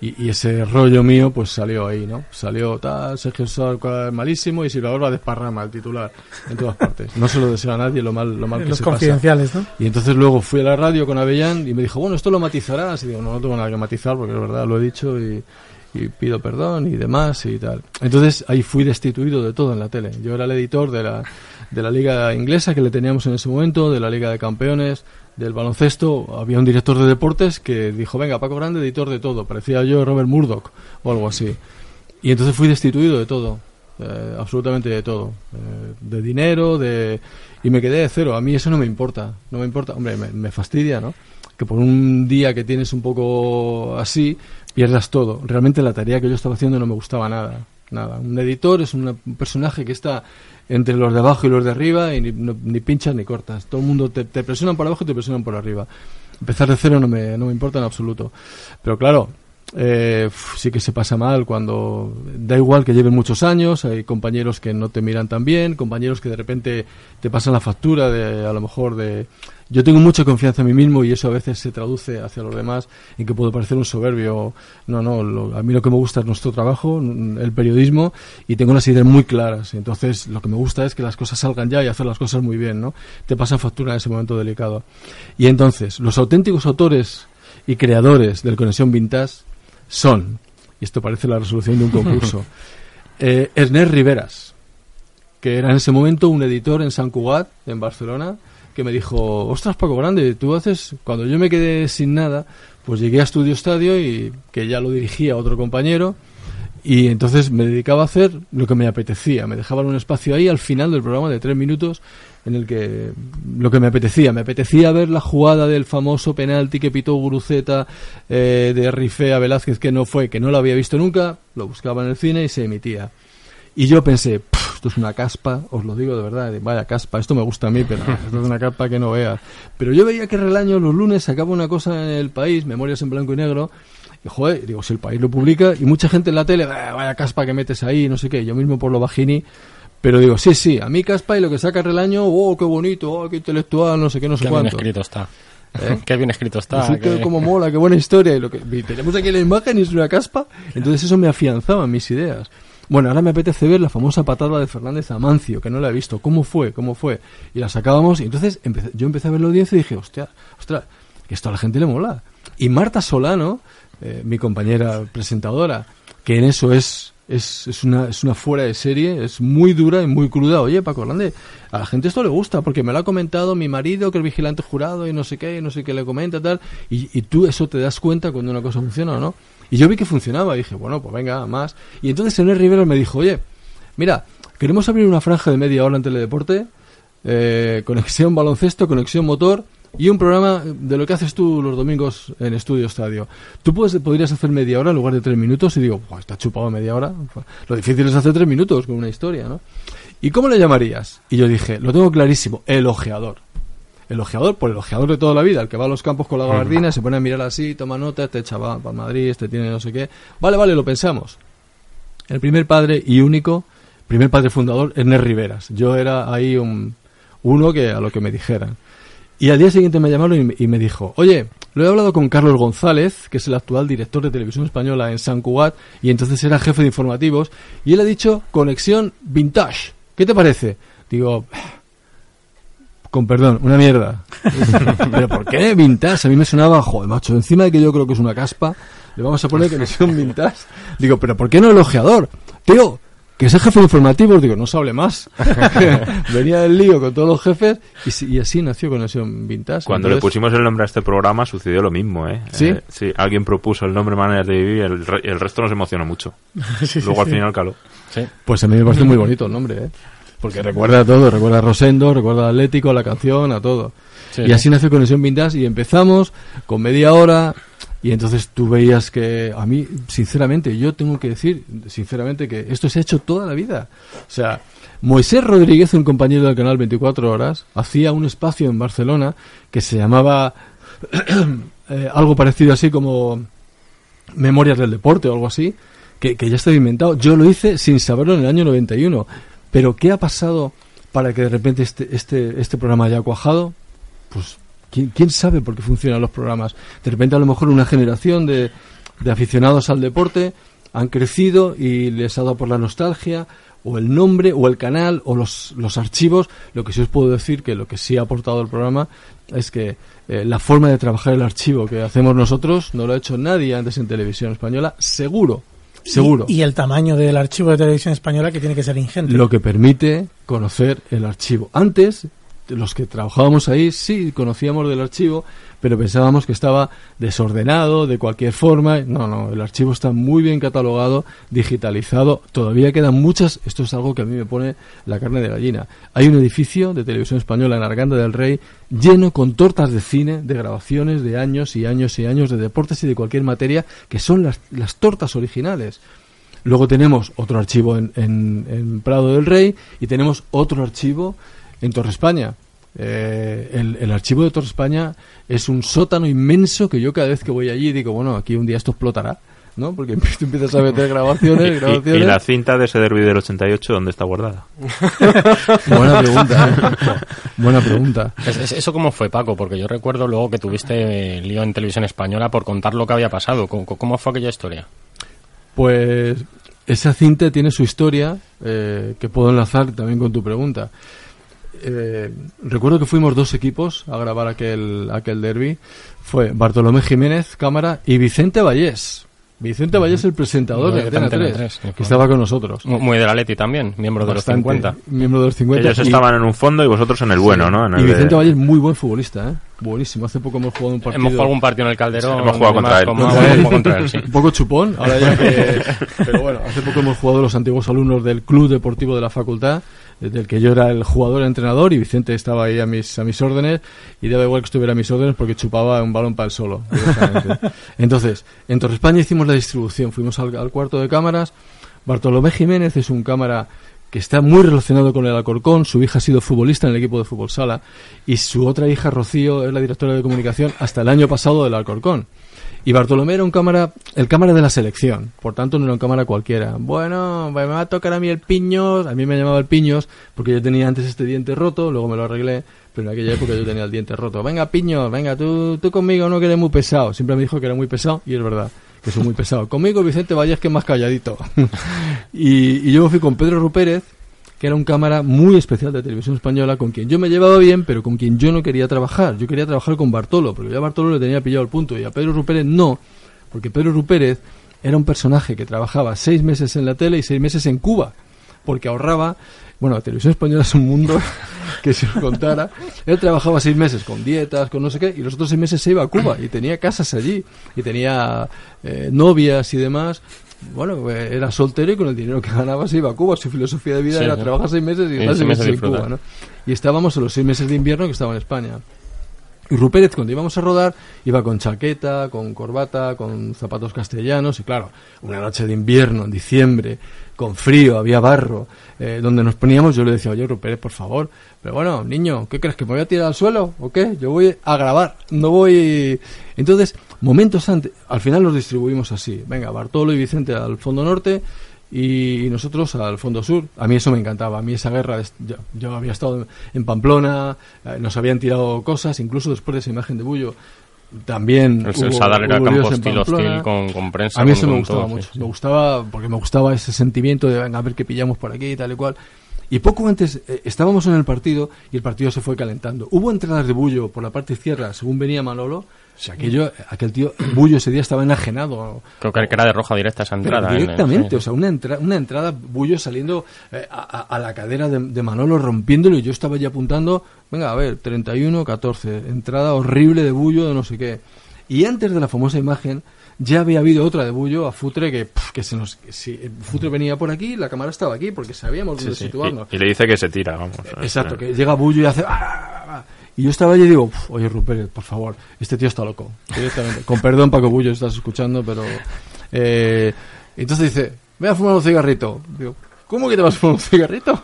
y, y ese rollo mío pues salió ahí, ¿no? Salió tal, Sergio Sauca malísimo y Silva Barba desparrama el titular en todas partes. No se lo deseo a nadie lo mal, lo mal que Los se pasa. confidenciales, ¿no? Y entonces luego fui a la radio con Avellán y me dijo, bueno, esto lo matizarás. Y digo, no, no tengo nada que matizar porque es verdad, lo he dicho y, y pido perdón y demás y tal. Entonces ahí fui destituido de todo en la tele. Yo era el editor de la, de la liga inglesa que le teníamos en ese momento, de la liga de campeones, del baloncesto. Había un director de deportes que dijo, venga, Paco Grande, editor de todo. Parecía yo Robert Murdoch o algo así. Y entonces fui destituido de todo, eh, absolutamente de todo, eh, de dinero, de y me quedé de cero. A mí eso no me importa, no me importa, hombre, me, me fastidia, ¿no? Que por un día que tienes un poco así pierdas todo. Realmente la tarea que yo estaba haciendo no me gustaba nada, nada. Un editor es un personaje que está entre los de abajo y los de arriba y ni, ni pinchas ni cortas. Todo el mundo te, te presionan por abajo y te presionan por arriba. Empezar de cero no me, no me importa en absoluto. Pero claro, eh, sí que se pasa mal cuando da igual que lleven muchos años, hay compañeros que no te miran tan bien, compañeros que de repente te pasan la factura de a lo mejor de yo tengo mucha confianza en mí mismo y eso a veces se traduce hacia los demás en que puedo parecer un soberbio. No, no, lo- a mí lo que me gusta es nuestro trabajo, n- el periodismo y tengo las ideas muy claras. Entonces, lo que me gusta es que las cosas salgan ya y hacer las cosas muy bien, ¿no? Te pasan factura en ese momento delicado. Y entonces, los auténticos autores y creadores del Conexión Vintage son, y esto parece la resolución de un concurso, eh, Ernest Riveras, que era en ese momento un editor en San Cugat, en Barcelona, que me dijo, ostras Paco Grande, tú haces, cuando yo me quedé sin nada, pues llegué a Estudio Estadio y que ya lo dirigía otro compañero, Y entonces me dedicaba a hacer lo que me apetecía. Me dejaban un espacio ahí al final del programa de tres minutos en el que lo que me apetecía. Me apetecía ver la jugada del famoso penalti que pitó Guruceta eh, de Rifea Velázquez, que no fue, que no lo había visto nunca. Lo buscaba en el cine y se emitía. Y yo pensé, "Puf, esto es una caspa, os lo digo de verdad, vaya caspa, esto me gusta a mí, pero esto es una caspa que no veas. Pero yo veía que Relaño los lunes sacaba una cosa en el país, Memorias en Blanco y Negro, y joder, digo, si el país lo publica, y mucha gente en la tele, "Ah, vaya caspa que metes ahí, no sé qué, yo mismo por lo bajini, pero digo, sí, sí, a mí caspa y lo que saca Relaño, oh, qué bonito, oh, qué intelectual, no sé qué, no sé Qué bien cuánto. escrito está. ¿Eh? Qué bien escrito está. Así que como mola, qué buena historia. Y lo que tenemos aquí la imagen y es una caspa. Entonces eso me afianzaba en mis ideas. Bueno, ahora me apetece ver la famosa patada de Fernández Amancio, que no la he visto. ¿Cómo fue? ¿Cómo fue? Y la sacábamos y entonces empecé- yo empecé a ver la audiencia y dije, hostia, ostras, que esto a la gente le mola. Y Marta Solano, eh, mi compañera presentadora, que en eso es, es, es, una, es una fuera de serie, es muy dura y muy cruda. Oye, Paco Grande, a la gente esto le gusta, porque me lo ha comentado mi marido, que es vigilante jurado, y no sé qué, y no sé qué le comenta, tal. Y, y tú eso te das cuenta cuando una cosa funciona o no. Y yo vi que funcionaba, y dije, bueno, pues venga, más. Y entonces Ener Rivero me dijo, oye, mira, queremos abrir una franja de media hora en Teledeporte, eh, conexión baloncesto, conexión motor y un programa de lo que haces tú los domingos en Estudio Estadio. Tú puedes, podrías hacer media hora en lugar de tres minutos y digo, "Buah, está chupado media hora. Lo difícil es hacer tres minutos con una historia, ¿no? ¿Y cómo le llamarías? Y yo dije, lo tengo clarísimo, elogiador. Elogiador por el ojeador de toda la vida, el que va a los campos con la gabardina, se pone a mirar así, toma nota, este chaval para Madrid, este tiene no sé qué. Vale, vale, lo pensamos. El primer padre y único, primer padre fundador, Ernest Riveras. Yo era ahí un, uno que a lo que me dijeran. Y al día siguiente me llamaron y y me dijo, oye, lo he hablado con Carlos González, que es el actual director de televisión española en San Cugat, y entonces era jefe de informativos, y él ha dicho conexión vintage. ¿Qué te parece? Digo, con perdón, una mierda. ¿Pero por qué vintage? A mí me sonaba, joder, macho, encima de que yo creo que es una caspa, le vamos a poner conexión vintage. Digo, ¿pero por qué no elogiador? Tío, que es el jefe de informativos, digo, no se hable más. Venía del lío con todos los jefes y, si- y así nació Conexión Vintage. Cuando le pusimos el nombre a este programa sucedió lo mismo, ¿eh? ¿Sí? Eh, sí, alguien propuso el nombre Maneras de Vivir y el, re- el resto nos emocionó mucho. Luego al final caló. Sí. Pues a mí me parece muy bonito el nombre, ¿eh? Porque recuerda a todo, recuerda a Rosendo, recuerda a Atlético, a la canción, a todo. Sí, y sí. así nació Conexión Vintage y empezamos con media hora y entonces tú veías que a mí, sinceramente, yo tengo que decir, sinceramente, que esto se ha hecho toda la vida. O sea, Moisés Rodríguez, un compañero del canal 24 Horas, hacía un espacio en Barcelona que se llamaba eh, algo parecido así como Memorias del Deporte o algo así, que, que ya estaba inventado. Yo lo hice sin saberlo en el año 91. Pero ¿qué ha pasado para que de repente este, este, este programa haya cuajado? Pues ¿quién, quién sabe por qué funcionan los programas. De repente a lo mejor una generación de, de aficionados al deporte han crecido y les ha dado por la nostalgia o el nombre o el canal o los, los archivos. Lo que sí os puedo decir que lo que sí ha aportado el programa es que eh, la forma de trabajar el archivo que hacemos nosotros no lo ha hecho nadie antes en televisión española, seguro, seguro. Y, y el tamaño del archivo de televisión española que tiene que ser ingente. Lo que permite conocer el archivo. Antes, los que trabajábamos ahí sí conocíamos del archivo, pero pensábamos que estaba desordenado de cualquier forma. No, no, el archivo está muy bien catalogado, digitalizado. Todavía quedan muchas. Esto es algo que a mí me pone la carne de gallina. Hay un edificio de televisión española en Arganda del Rey lleno con tortas de cine, de grabaciones de años y años y años de deportes y de cualquier materia, que son las, las tortas originales. Luego tenemos otro archivo en, en- en Prado del Rey y tenemos otro archivo en Torre España. Eh, el, el archivo de Torre España es un sótano inmenso que yo cada vez que voy allí digo, bueno, aquí un día esto explotará, ¿no? Porque tú empiezas a meter grabaciones, Y, y- grabaciones. y la cinta de ese derby del 88, ¿dónde está guardada? Buena pregunta, ¿eh? Buena pregunta. Es- es- ¿Eso cómo fue, Paco? Porque yo recuerdo luego que tuviste lío en televisión española por contar lo que había pasado. ¿Cómo, cómo fue aquella historia? Pues esa cinta tiene su historia eh, que puedo enlazar también con tu pregunta. Eh, recuerdo que fuimos dos equipos a grabar aquel, aquel derby. Fue Bartolomé Jiménez, cámara, y Vicente Vallés. Vicente Vallés, el presentador de De Antena Antena 3, 3, sí, que estaba con nosotros. Mu- Muy de la Leti también, miembro de los Bastante, 50. Miembro de los 50. Ellos y- estaban en un fondo y vosotros en el bueno, ¿no? En Y el de- Vicente Valle es muy buen futbolista, ¿eh? Buenísimo. Hace poco hemos jugado un partido. Hemos jugado algún partido en el Calderón. Hemos jugado contra él. con- Contra hemos él. jugado contra él, sí. Un poco chupón, ahora ya que... Pero bueno, hace poco hemos jugado los antiguos alumnos del Club Deportivo de la Facultad, del que yo era el jugador entrenador y Vicente estaba ahí a mis, a mis órdenes y daba igual que estuviera a mis órdenes porque chupaba un balón para el solo. Entonces, en Torre España hicimos la distribución, fuimos al, al cuarto de cámaras. Bartolomé Jiménez es un cámara que está muy relacionado con el Alcorcón, su hija ha sido futbolista en el equipo de fútbol sala y su otra hija Rocío es la directora de comunicación hasta el año pasado del Alcorcón. Y Bartolomé era un cámara, el cámara de la selección, por tanto no era un cámara cualquiera. Bueno, me va a tocar a mí el piños, a mí me llamaba el piños, porque yo tenía antes este diente roto, luego me lo arreglé, pero en aquella época yo tenía el diente roto. Venga, piños, venga, tú, tú conmigo no que eres muy pesado. Siempre me dijo que era muy pesado, y es verdad, que soy muy pesado. Conmigo Vicente Valles que más calladito. y, y yo me fui con Pedro Rupérez, era un cámara muy especial de televisión española, con quien yo me llevaba bien, pero con quien yo no quería trabajar. Yo quería trabajar con Bartolo, porque yo a Bartolo le tenía pillado el punto, y a Pedro Rupérez no, porque Pedro Rupérez era un personaje que trabajaba seis meses en la tele y seis meses en Cuba, porque ahorraba, bueno, la televisión española es un mundo que si os contara, él trabajaba seis meses con dietas, con no sé qué, y los otros seis meses se iba a Cuba, y tenía casas allí, y tenía eh, novias y demás, bueno, era soltero y con el dinero que ganaba se iba a Cuba. Su filosofía de vida Sí, era sí. trabajar seis meses y estar seis meses en. Cuba, ¿no? Y estábamos en los seis meses de invierno que estaba en España. Y Rupérez, cuando íbamos a rodar, iba con chaqueta, con corbata, con zapatos castellanos. Y claro, una noche de invierno, en diciembre, con frío, había barro, eh, donde nos poníamos, yo le decía, oye, Rupérez, por favor. Pero bueno, niño, ¿qué crees? ¿Que me voy a tirar al suelo o qué? Yo voy a grabar, no voy... Entonces, momentos antes, al final los distribuimos así. Venga, Bartolo y Vicente al fondo norte y nosotros al fondo sur. A mí eso me encantaba. A mí esa guerra, de- yo, yo había estado en, Pamplona, eh, nos habían tirado cosas, incluso después de esa imagen de Bullo. También El, hubo- el Sadar era campo hostil, hostil con, con prensa. A mí eso me gustaba todo, sí, mucho. sí. Me gustaba porque me gustaba ese sentimiento de venga a ver qué pillamos por aquí y tal y cual. Y poco antes eh, estábamos en el partido y el partido se fue calentando. Hubo entradas de Bullo por la parte izquierda según venía Manolo. O sea, aquello, aquel tío, Bullo ese día estaba enajenado. Creo que era de roja directa esa Pero entrada. en el- directamente, o sea, una, entra- una entrada, Bullo saliendo eh, a, la cadera de, de Manolo, rompiéndolo, y yo estaba ya apuntando, venga, a ver, 31, 14, entrada horrible de Bullo, de no sé qué. Y antes de la famosa imagen, ya había habido otra de Bullo a Futre que, que se nos. si eh, Futre venía por aquí, la cámara estaba aquí, porque sabíamos Sí, dónde sí. situarnos. Y, y le dice que se tira, vamos. Exacto, que llega Bullo y hace... "Ah". Y yo estaba allí y digo, "Uf, oye Rupert, por favor, este tío está loco. Con perdón, Paco Bullo, estás escuchando, pero... eh, entonces dice, voy a fumar un cigarrito. Digo, ¿cómo que te vas a fumar un cigarrito?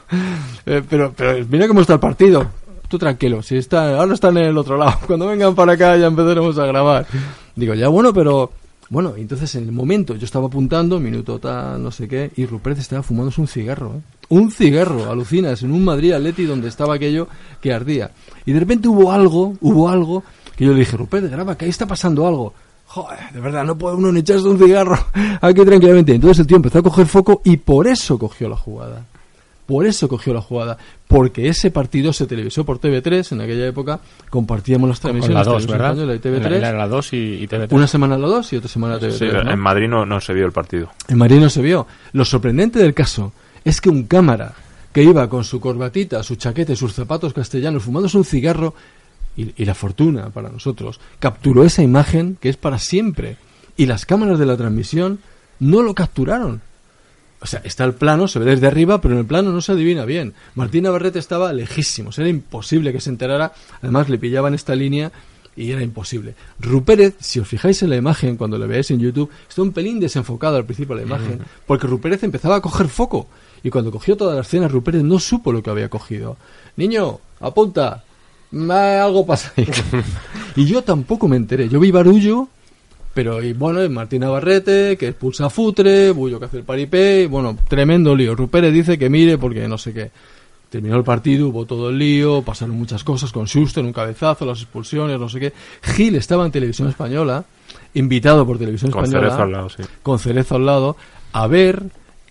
Eh, pero, pero mira cómo está el partido. Tú tranquilo, si está, ahora están en el otro lado. Cuando vengan para acá ya empezaremos a grabar. Digo, ya bueno, pero... Bueno, entonces en el momento yo estaba apuntando, minuto tal, no sé qué, y Rupert estaba fumándose un cigarro, ¿eh? Un cigarro, alucinas, en un Madrid Atleti donde estaba aquello que ardía. Y de repente hubo algo, hubo algo, que yo le dije, Rupert, graba, que ahí está pasando algo. Joder, de verdad, no puede uno ni echarse un cigarro aquí tranquilamente. Entonces el tío empezó a coger foco y por eso cogió la jugada. Por eso cogió la jugada. Porque ese partido se televisó por TV3 en aquella época. Compartíamos las Con transmisiones. la 2, Televisión ¿verdad? Española y TV3. Era la 2 y, y TV3. Una semana la 2 y otra semana TV3. Sí, ¿no? en Madrid no, no se vio el partido. En Madrid no se vio. Lo sorprendente del caso es que un cámara que iba con su corbatita, su chaqueta y sus zapatos castellanos fumándose un cigarro y, y la fortuna para nosotros capturó esa imagen que es para siempre y las cámaras de la transmisión no lo capturaron. O sea, está el plano, se ve desde arriba, pero en el plano no se adivina bien. Martín Navarrete estaba lejísimos, era imposible que se enterara. Además, le pillaban esta línea y era imposible. Rupérez, si os fijáis en la imagen, cuando la veáis en YouTube, está un pelín desenfocado al principio de la imagen, porque Rupérez empezaba a coger foco. Y cuando cogió toda la escena, Rupérez no supo lo que había cogido. Niño, apunta, me- algo pasa ahí. y yo tampoco me enteré. Yo vi barullo pero y bueno, Martín Navarrete, que expulsa a Futre, Bullo que hace el paripé, y bueno, tremendo lío. Rupérez dice que mire porque no sé qué. Terminó el partido, hubo todo el lío, pasaron muchas cosas con Schuster, un cabezazo, las expulsiones, no sé qué. Gil estaba en televisión española, invitado por televisión Con española, Cerezo al lado, sí. con Cerezo al lado, a ver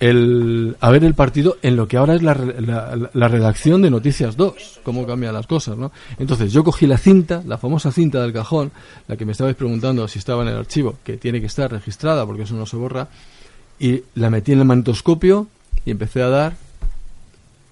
el, a ver el partido en lo que ahora es la, la, la- redacción de Noticias 2, cómo cambian las cosas, ¿no? Entonces yo cogí la cinta, la famosa cinta del cajón, la que me estabais preguntando si estaba en el archivo, que tiene que estar registrada porque eso no se borra, y la metí en el manetoscopio y empecé a dar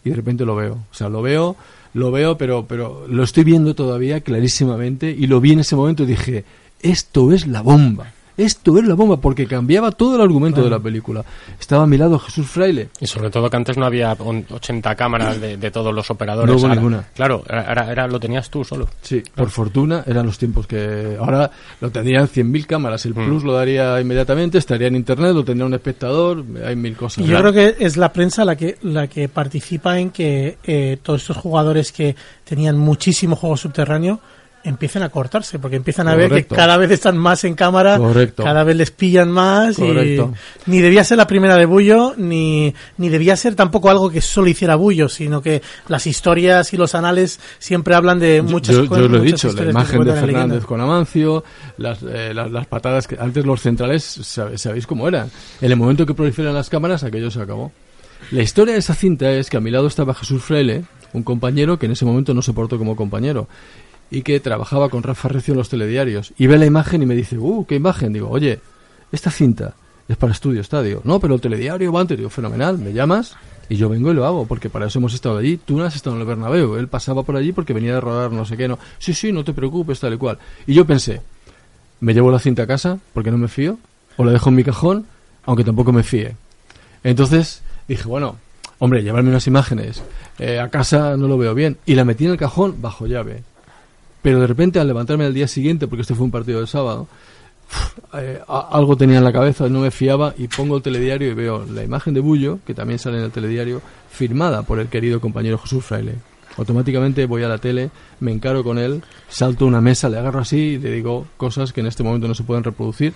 y de repente lo veo. O sea, lo veo, lo veo, pero, pero lo estoy viendo todavía clarísimamente y lo vi en ese momento y dije, esto es la bomba. Esto es la bomba, porque cambiaba todo el argumento de la película. Estaba a mi lado Jesús Fraile, Y sobre todo que antes no había on- 80 cámaras de, de todos los operadores. No hubo Ahora- ninguna. Claro, era, lo tenías tú solo. Sí, por fortuna eran los tiempos que ahora lo tendrían 100.000 cámaras, el plus lo daría inmediatamente, estaría en internet, lo tendría un espectador, hay mil cosas. Y yo creo que es la prensa la que la que participa en que eh, todos estos jugadores que tenían muchísimo juego subterráneo empiecen a cortarse, porque empiezan a ver que cada vez están más en cámara, Correcto. cada vez les pillan más y ni debía ser la primera de Bullo, ni, ni debía ser tampoco algo que solo hiciera Bullo, sino que las historias y los anales siempre hablan de muchas yo, yo cosas. lo he dicho, la imagen de Fernández con Amancio, las, eh, las, las patadas que antes los centrales, sabéis cómo eran. En el momento que proliferan las cámaras, aquello se acabó. La historia de esa cinta es que a mi lado estaba Jesús Freile, un compañero que en ese momento no se portó como compañero y que trabajaba con Rafa Recio en los telediarios. Y ve la imagen y me dice, uh, ¿qué imagen? Digo, oye, esta cinta es para Estudio Estadio. No, pero el telediario va antes. Digo, fenomenal, me llamas y yo vengo y lo hago, porque para eso hemos estado allí. Tú no has estado en el Bernabéu. Él pasaba por allí porque venía de rodar no sé qué. No. Sí, sí, no te preocupes, tal y cual. Y yo pensé, ¿me llevo la cinta a casa porque no me fío? ¿O la dejo en mi cajón aunque tampoco me fíe? Entonces dije, bueno, hombre, llevarme unas imágenes eh, a casa no lo veo bien. Y la metí en el cajón bajo llave. Pero de repente al levantarme al día siguiente, porque este fue un partido del sábado, eh, algo tenía en la cabeza, no me fiaba y pongo el telediario y veo la imagen de Bullo, que también sale en el telediario, firmada por el querido compañero Jesús Fraile. Automáticamente voy a la tele, me encaro con él, salto una mesa, le agarro así y le digo cosas que en este momento no se pueden reproducir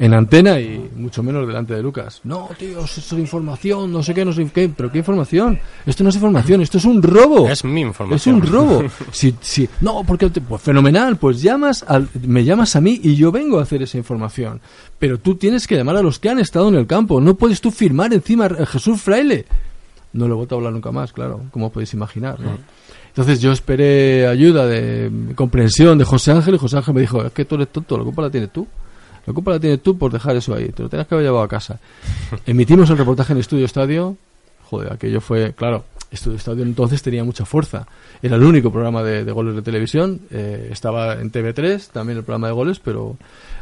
en antena y mucho menos delante de Lucas. No, tío, eso es información, no sé qué, no sé qué. ¿Pero qué información? Esto no es información, esto es un robo. Es mi Es información. un robo. Si, si, no, porque te- pues fenomenal, pues llamas al, me llamas a mí y yo vengo a hacer esa información. Pero tú tienes que llamar a los que han estado en el campo. No puedes tú firmar encima a Jesús Fraile. No le he vuelto a hablar nunca más, claro, como podéis imaginar. ¿no? Entonces yo esperé ayuda de comprensión de José Ángel y José Ángel me dijo, es que tú eres tonto, la culpa la tienes tú. La culpa la tienes tú por dejar eso ahí, te lo tenías que haber llevado a casa. Emitimos el reportaje en Estudio Estadio, joder, aquello fue, claro, Estudio Estadio entonces tenía mucha fuerza. Era el único programa de, de goles de televisión, eh, estaba en TV3, también el programa de goles, pero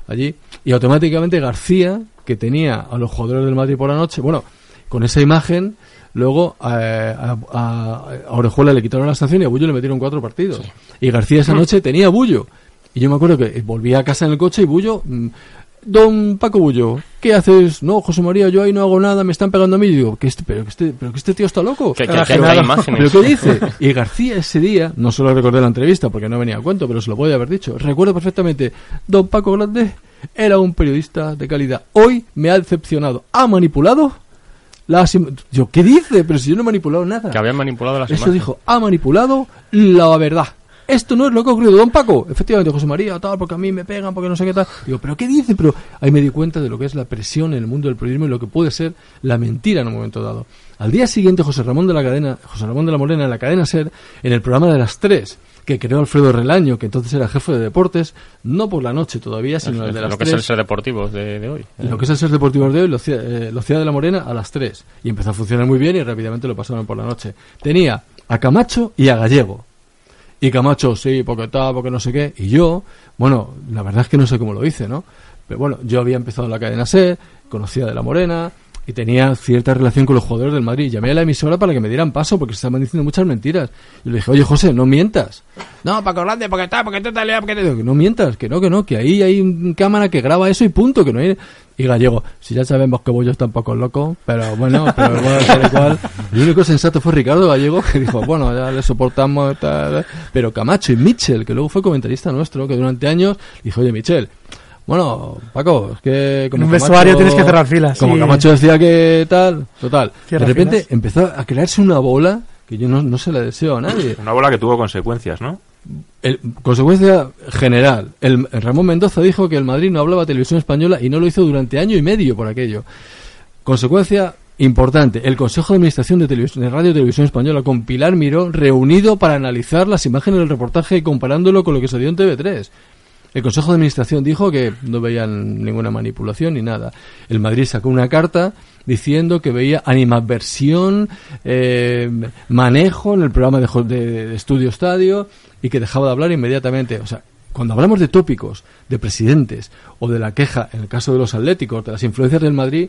allí. Y automáticamente García, que tenía a los jugadores del Madrid por la noche, bueno, con esa imagen, luego eh, a, a- a Orejuela le quitaron la sanción y a Bullo le metieron cuatro partidos. Y García esa noche tenía a Bullo. Y yo me acuerdo que volvía a casa en el coche y Bullo, mm, don Paco Bullo, ¿qué haces? No, José María, yo ahí no hago nada, me están pegando a mí. Y digo, ¿que este, pero, que este, pero que este tío está loco. Que, que, Pero que hay nada. imágenes. ¿Pero qué dice? Y García ese día, no solo recordé la entrevista porque no venía a cuento, pero se lo podía haber dicho. Recuerdo perfectamente, don Paco Grande era un periodista de calidad. Hoy me ha decepcionado. ¿Ha manipulado? Las yo, ¿qué dice? Pero si yo no he manipulado nada. Que habían manipulado las Eso imágenes. dijo, ha manipulado la verdad. Esto no es lo que ha ocurrido, don Paco. Efectivamente, José María, tal, porque a mí me pegan, porque no sé qué tal. Digo, ¿pero qué dice? Pero ahí me di cuenta de lo que es la presión en el mundo del periodismo y lo que puede ser la mentira en un momento dado. Al día siguiente, José Ramón de la cadena, José Ramón de la Morena en la cadena SER, en el programa de las tres, que creó Alfredo Relaño, que entonces era jefe de deportes, no por la noche todavía, sino el de las lo que es el ser deportivo de, de hoy. Lo que es el Ser Deportivo de hoy lo hacía, eh, lo hacía de la Morena a las 3. Y empezó a funcionar muy bien y rápidamente lo pasaron por la noche. Tenía a Camacho y a Gallego. Y Camacho, sí, porque tal, porque no sé qué. Y yo, bueno, la verdad es que no sé cómo lo hice, ¿no? Pero bueno, yo había empezado la cadena SER, conocía de la Morena y tenía cierta relación con los jugadores del Madrid. Llamé a la emisora para que me dieran paso porque se estaban diciendo muchas mentiras. Y le dije, oye, José, no mientas. No, Paco Grande, porque está, porque te talea, porque te... No mientas, que no, que no, que ahí hay un cámara que graba eso y punto, que no hay... Y Gallego, si ya sabemos que Bollo está un poco loco, pero bueno, pero bueno, cual. El único sensato fue Ricardo Gallego, que dijo, bueno, ya le soportamos, tal. Pero Camacho y Mitchell, que luego fue comentarista nuestro, que durante años dijo, oye, Michel, bueno, Paco, es que como En un vestuario Camacho- tienes que cerrar filas, Como sí. Camacho decía que tal, total. Cierra de repente filas. empezó a crearse una bola que yo no, no se la deseo a nadie. Una bola que tuvo consecuencias, ¿no? El- consecuencia general, el, Ramón Mendoza dijo que el Madrid no hablaba televisión española y no lo hizo durante año y medio por aquello. Consecuencia Importante, el Consejo de Administración de, Televisión, de Radio Televisión Española con Pilar Miró reunido para analizar las imágenes del reportaje comparándolo con lo que se dio en TV3. El Consejo de Administración dijo que no veían ninguna manipulación ni nada. El Madrid sacó una carta diciendo que veía animadversión, eh, manejo en el programa de, de Estudio Estadio y que dejaba de hablar inmediatamente. O sea, cuando hablamos de tópicos, de presidentes o de la queja, en el caso de los atléticos, de las influencias del Madrid,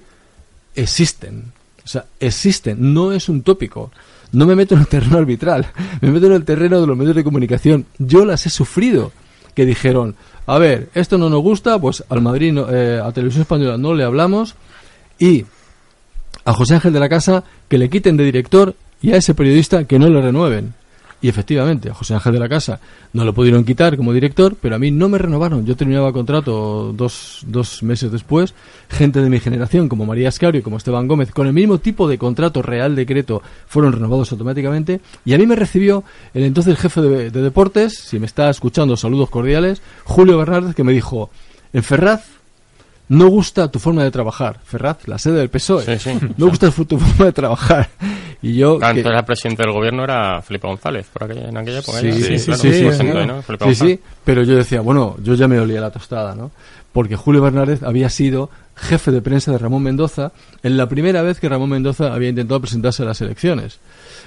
existen. O sea, existen. No es un tópico. No me meto en el terreno arbitral. Me meto en el terreno de los medios de comunicación. Yo las he sufrido. Que dijeron, a ver, esto no nos gusta, pues al Madrid, no- eh, a Televisión Española no le hablamos. Y a José Ángel de la Casa que le quiten de director y a ese periodista que no le renueven. Y efectivamente, a José Ángel de la Casa no lo pudieron quitar como director, pero a mí no me renovaron. Yo terminaba contrato dos, dos meses después. Gente de mi generación, como María Escario y como Esteban Gómez, con el mismo tipo de contrato real decreto, fueron renovados automáticamente. Y a mí me recibió el entonces jefe de, de deportes, si me está escuchando, saludos cordiales, Julio Bernárdez, que me dijo, en Ferraz no gusta tu forma de trabajar. Ferraz, la sede del PSOE. Sí, sí. No gusta tu forma de trabajar. Y yo... Claro, que- el presidente del gobierno era Felipe González, por aquella, en aquella época. Sí, sí, sí, pero yo decía, bueno, yo ya me olía la tostada, ¿no? Porque Julio Bernárdez había sido jefe de prensa de Ramón Mendoza en la primera vez que Ramón Mendoza había intentado presentarse a las elecciones.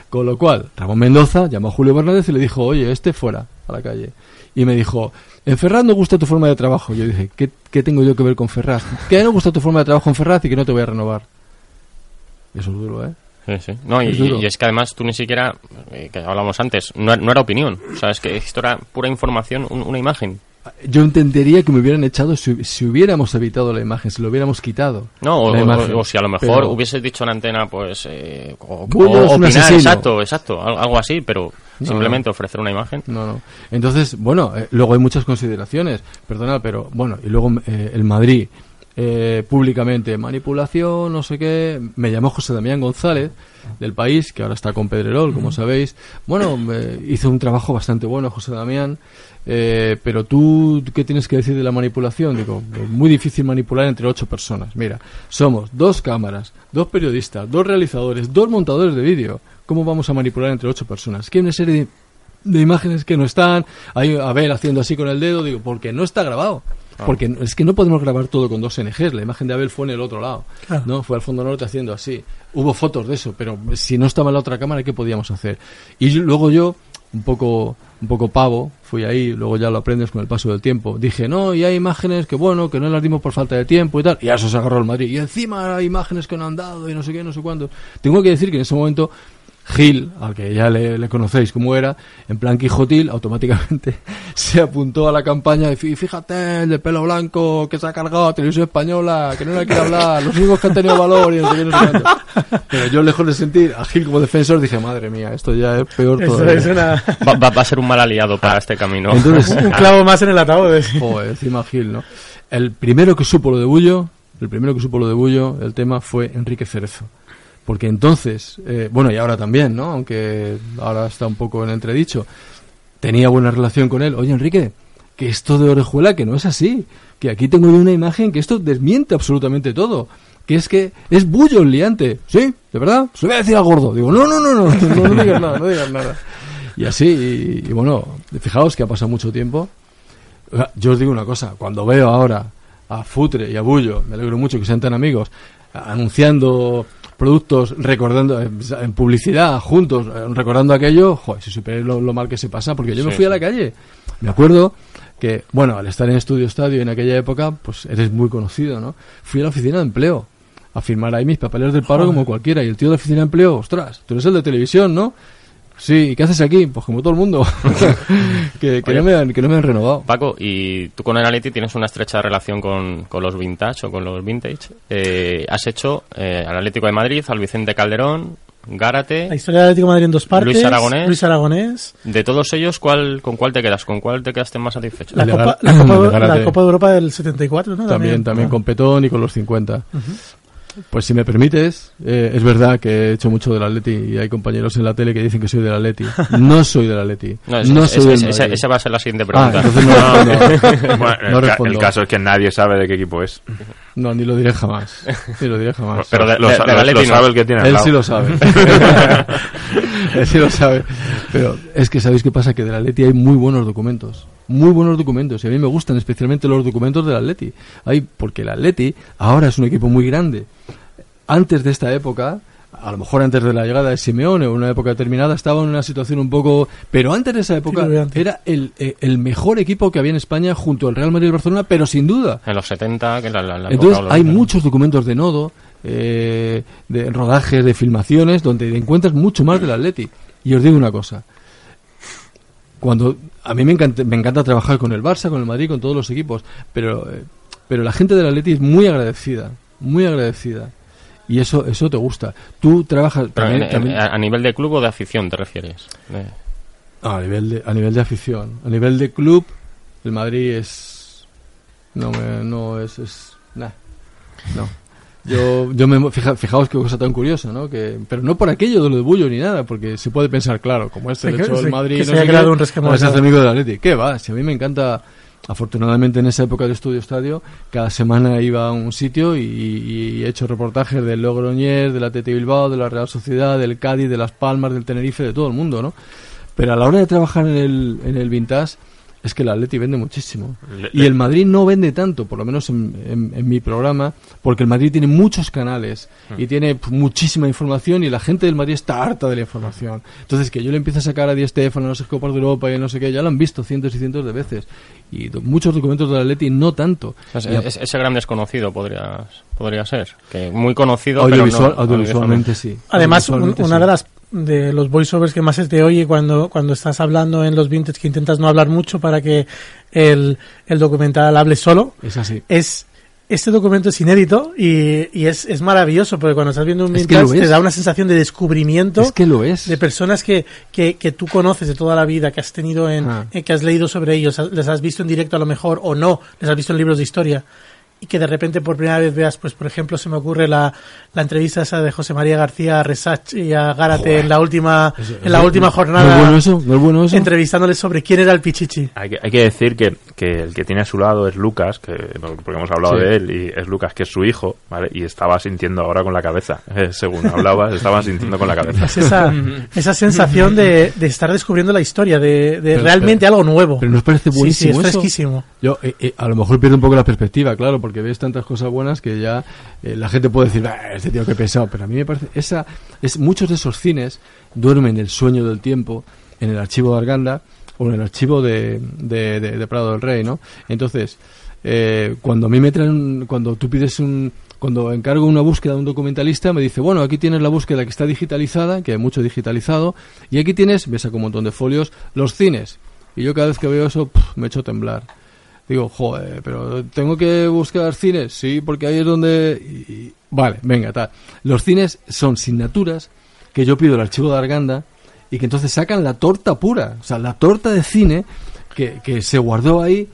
Con lo cual, Ramón Mendoza llamó a Julio Bernárdez y le dijo, oye, este fuera a la calle. Y me dijo, en Ferraz no gusta tu forma de trabajo. Yo dije, ¿qué, qué tengo yo que ver con Ferraz? Que no gusta tu forma de trabajo en Ferraz y que no te voy a renovar. Eso es duro, ¿eh? Sí, sí. No, y, Es duro. y es que además tú ni siquiera, eh, que hablamos antes, no, no era opinión. O sea, es que esto era pura información, un- una imagen. Yo entendería que me hubieran echado si, si hubiéramos evitado la imagen, si lo hubiéramos quitado. No, o, si a lo mejor Pero- hubieses dicho en antena, pues. Eh, o, opinar, exacto, exacto, al- algo así, pero No, simplemente ofrecer una imagen. No, no. Entonces, bueno, eh, luego hay muchas consideraciones, perdona, pero bueno, y luego eh, el Madrid, eh, públicamente, manipulación, no sé qué, me llamó José Damián González, del país, que ahora está con Pedrerol, como sabéis. Bueno, me hizo un trabajo bastante bueno José Damián, eh, pero tú, ¿qué tienes que decir de la manipulación? Digo, muy difícil manipular entre ocho personas. Mira, somos dos cámaras, dos periodistas, dos realizadores, dos montadores de vídeo. ¿Cómo vamos a manipular entre ocho personas? Que hay una serie de de imágenes que no están, hay Abel haciendo así con el dedo, digo, porque no está grabado. Porque no- es que no podemos grabar todo con dos NGs, la imagen de Abel fue en el otro lado. ¿no? Fue al fondo norte haciendo así. Hubo fotos de eso, pero si no estaba en la otra cámara, ¿qué podíamos hacer? Y yo- luego yo, un poco, un poco pavo, fui ahí, luego ya lo aprendes con el paso del tiempo. Dije, no, y hay imágenes que bueno, que no las dimos por falta de tiempo y tal. Y a eso se agarró el Madrid. Y encima hay imágenes que no han dado y no sé qué, no sé cuánto. Tengo que decir que en ese momento Gil, al que ya le, le conocéis como era, en plan Quijotil, automáticamente se apuntó a la campaña y fí- fíjate, el de pelo blanco que se ha cargado televisión española, que no le quiere hablar, los únicos que han tenido valor y no sé qué, no sé cuánto. Pero yo lejos de sentir a Gil como defensor dije, madre mía, esto ya es peor Eso todavía. es una, Va, va- va a ser un mal aliado para este camino. Entonces, un clavo más en el ataúd. ¿eh? Joder, encima Gil, ¿no? El primero que supo lo de Bullo, el primero que supo lo de Bullo, el tema fue Enrique Cerezo. Porque entonces, eh, bueno, y ahora también, ¿no? Aunque ahora está un poco en entredicho, tenía buena relación con él. Oye, Enrique, que esto de orejuela, que no es así. Que aquí tengo yo una imagen que esto desmiente absolutamente todo. Que es que es Bullo el liante. ¿Sí? ¿De verdad? Se lo voy a decir al gordo. Digo, no, no, no, no, no, digas nada, no digas nada. Y así, y, bueno, fijaos que ha pasado mucho tiempo. Yo os digo una cosa, cuando veo ahora a Futre y a Bullo, me alegro mucho que sean tan amigos, anunciando productos, recordando eh, en publicidad juntos, eh, recordando aquello, joder, si supierais lo, lo mal que se pasa, porque yo me Sí, fui a la calle. Me acuerdo que, bueno, al estar en Estudio Estadio en aquella época, pues eres muy conocido, ¿no? Fui a la oficina de empleo a firmar ahí mis papeles del paro como cualquiera, y el tío de la oficina de empleo, ostras, tú eres el de televisión, ¿no? Sí, ¿y qué haces aquí? Pues como todo el mundo. que, que Oye. no me han, que no me han renovado. Paco, y tú con el Atleti tienes una estrecha relación con, con los vintage o con los vintage. Eh, has hecho eh, al Atlético de Madrid, al Vicente Calderón, Gárate. La historia del Atlético de Madrid en dos partes. Luis Aragonés. Luis Aragonés. De todos ellos, ¿cuál, ¿con cuál te quedas? ¿Con cuál te quedaste más satisfecho? La, Copa, la, Copa, la Copa de Europa del 74, ¿no? También, también Ah. con Petón y con los 50. Pues si me permites, eh, es verdad que he hecho mucho del Atleti y hay compañeros en la tele que dicen que soy del Atleti. No soy del Atleti. No, es- No es- soy es- del esa, esa va a ser la siguiente Ah, pregunta. entonces no respondo. Bueno, No el, ca- respondo. el caso es que nadie sabe de qué equipo es. No, ni lo diré jamás. Ni lo diré jamás. Pero de- lo, de- lo- lo sabe el que tiene al Él lado. sí lo sabe. Él sí lo sabe. Pero es que sabéis qué pasa, que del Atleti hay muy buenos documentos. Muy buenos documentos. Y a mí me gustan especialmente los documentos del Atleti. Hay, porque el Atleti ahora es un equipo muy grande. Antes de esta época, a lo mejor antes de la llegada de Simeone o en una época determinada, estaba en una situación un poco... Pero antes de esa época era el, eh, el mejor equipo que había en España junto al Real Madrid y Barcelona, pero sin duda. En los 70, que la, la, la Entonces los hay 90. muchos documentos de nodo, eh, de rodajes, de filmaciones, donde encuentras mucho más del Atleti. Y os digo una cosa. Cuando a mí me encanta, me encanta trabajar con el Barça, con el Madrid, con todos los equipos, pero eh, pero la gente del Atleti es muy agradecida, muy agradecida. Y eso eso te gusta. Tú trabajas Pero también- en- en- también- a nivel de club o de afición te refieres. De- a nivel de a nivel de afición, a nivel de club, el Madrid es no me, no es es nah, no. Yo yo me fija- fijaos qué cosa tan curiosa, ¿no? Que pero no por aquello de lo de Bullo ni nada, porque se puede pensar claro, como este el sí, Madrid, que no se haya qué, creado un ahora se hace claro. amigo del Atleti. ¿Qué va? Si a mí me encanta Afortunadamente en esa época de Estudio Estadio, cada semana iba a un sitio y, y he hecho reportajes del Logroñés, del Atleti Bilbao, de la Real Sociedad, del Cádiz, de Las Palmas, del Tenerife, de todo el mundo, ¿no? Pero a la hora de trabajar en el, en el Vintage, es que el Atleti vende muchísimo. Le- Y el Madrid no vende tanto, por lo menos en, en- en mi programa, porque el Madrid tiene muchos canales y tiene pues, muchísima información y la gente del Madrid está harta de la información. Entonces, que yo le empiece a sacar a Di Stefano, a los Copas de Europa y no sé qué, ya lo han visto cientos y cientos de veces. Y do- muchos documentos del Atleti no tanto. Es- ese gran desconocido podría, podría ser. Que muy conocido, pero audiovisual- no- audiovisualmente sí. Además, un- Audiovisualmente una sí. de las de los voiceovers que más se te oye cuando, cuando estás hablando en los vintage que intentas no hablar mucho para que el, el documental hable solo, Es así. es este documento es inédito y, y es, es maravilloso porque cuando estás viendo un Es que vintage lo te es. da una sensación de descubrimiento Es que lo es. de personas que, que, que tú conoces de toda la vida, que has tenido en, Ah. eh, que has leído sobre ellos, les has visto en directo a lo mejor o no, les has visto en libros de historia y que de repente por primera vez veas, pues por ejemplo se me ocurre la, la entrevista esa de José María García a Resach y a Gárate Joder. en la última en la última ¿No es jornada bueno eso? ¿No es bueno eso? entrevistándoles sobre quién era el Pichichi. Hay que, hay que decir que, que el que tiene a su lado es Lucas, que, porque hemos hablado Sí. de él, y es Lucas, que es su hijo, ¿vale? Y estaba sintiendo ahora con la cabeza. eh, según hablaba, estaba sintiendo con la cabeza. Es esa, esa sensación de, de estar descubriendo la historia, de, de Pero- realmente pero- algo nuevo. Pero nos parece Sí, sí, buenísimo es eso. fresquísimo. Yo, eh, eh, a lo mejor pierde un poco la perspectiva, claro, porque ves tantas cosas buenas que ya eh, la gente puede decir, "Ah, este tío que pesado, pero a mí me parece, esa, es, muchos de esos cines duermen el sueño del tiempo en el archivo de Arganda o en el archivo de, de, Prado del Rey, ¿no? Entonces, eh, cuando a mí me traen, cuando tú pides un, cuando encargo una búsqueda de un documentalista, me dice, bueno, aquí tienes la búsqueda que está digitalizada, que hay mucho digitalizado, y aquí tienes, ves acá un montón de folios, los cines. Y yo cada vez que veo eso, pf, me echo a temblar. Digo, joder, pero tengo que buscar cines, sí, porque ahí es donde... Vale, venga, tal. Los cines son signaturas que yo pido el archivo de Arganda y que entonces sacan la torta pura, o sea, la torta de cine que, que se guardó ahí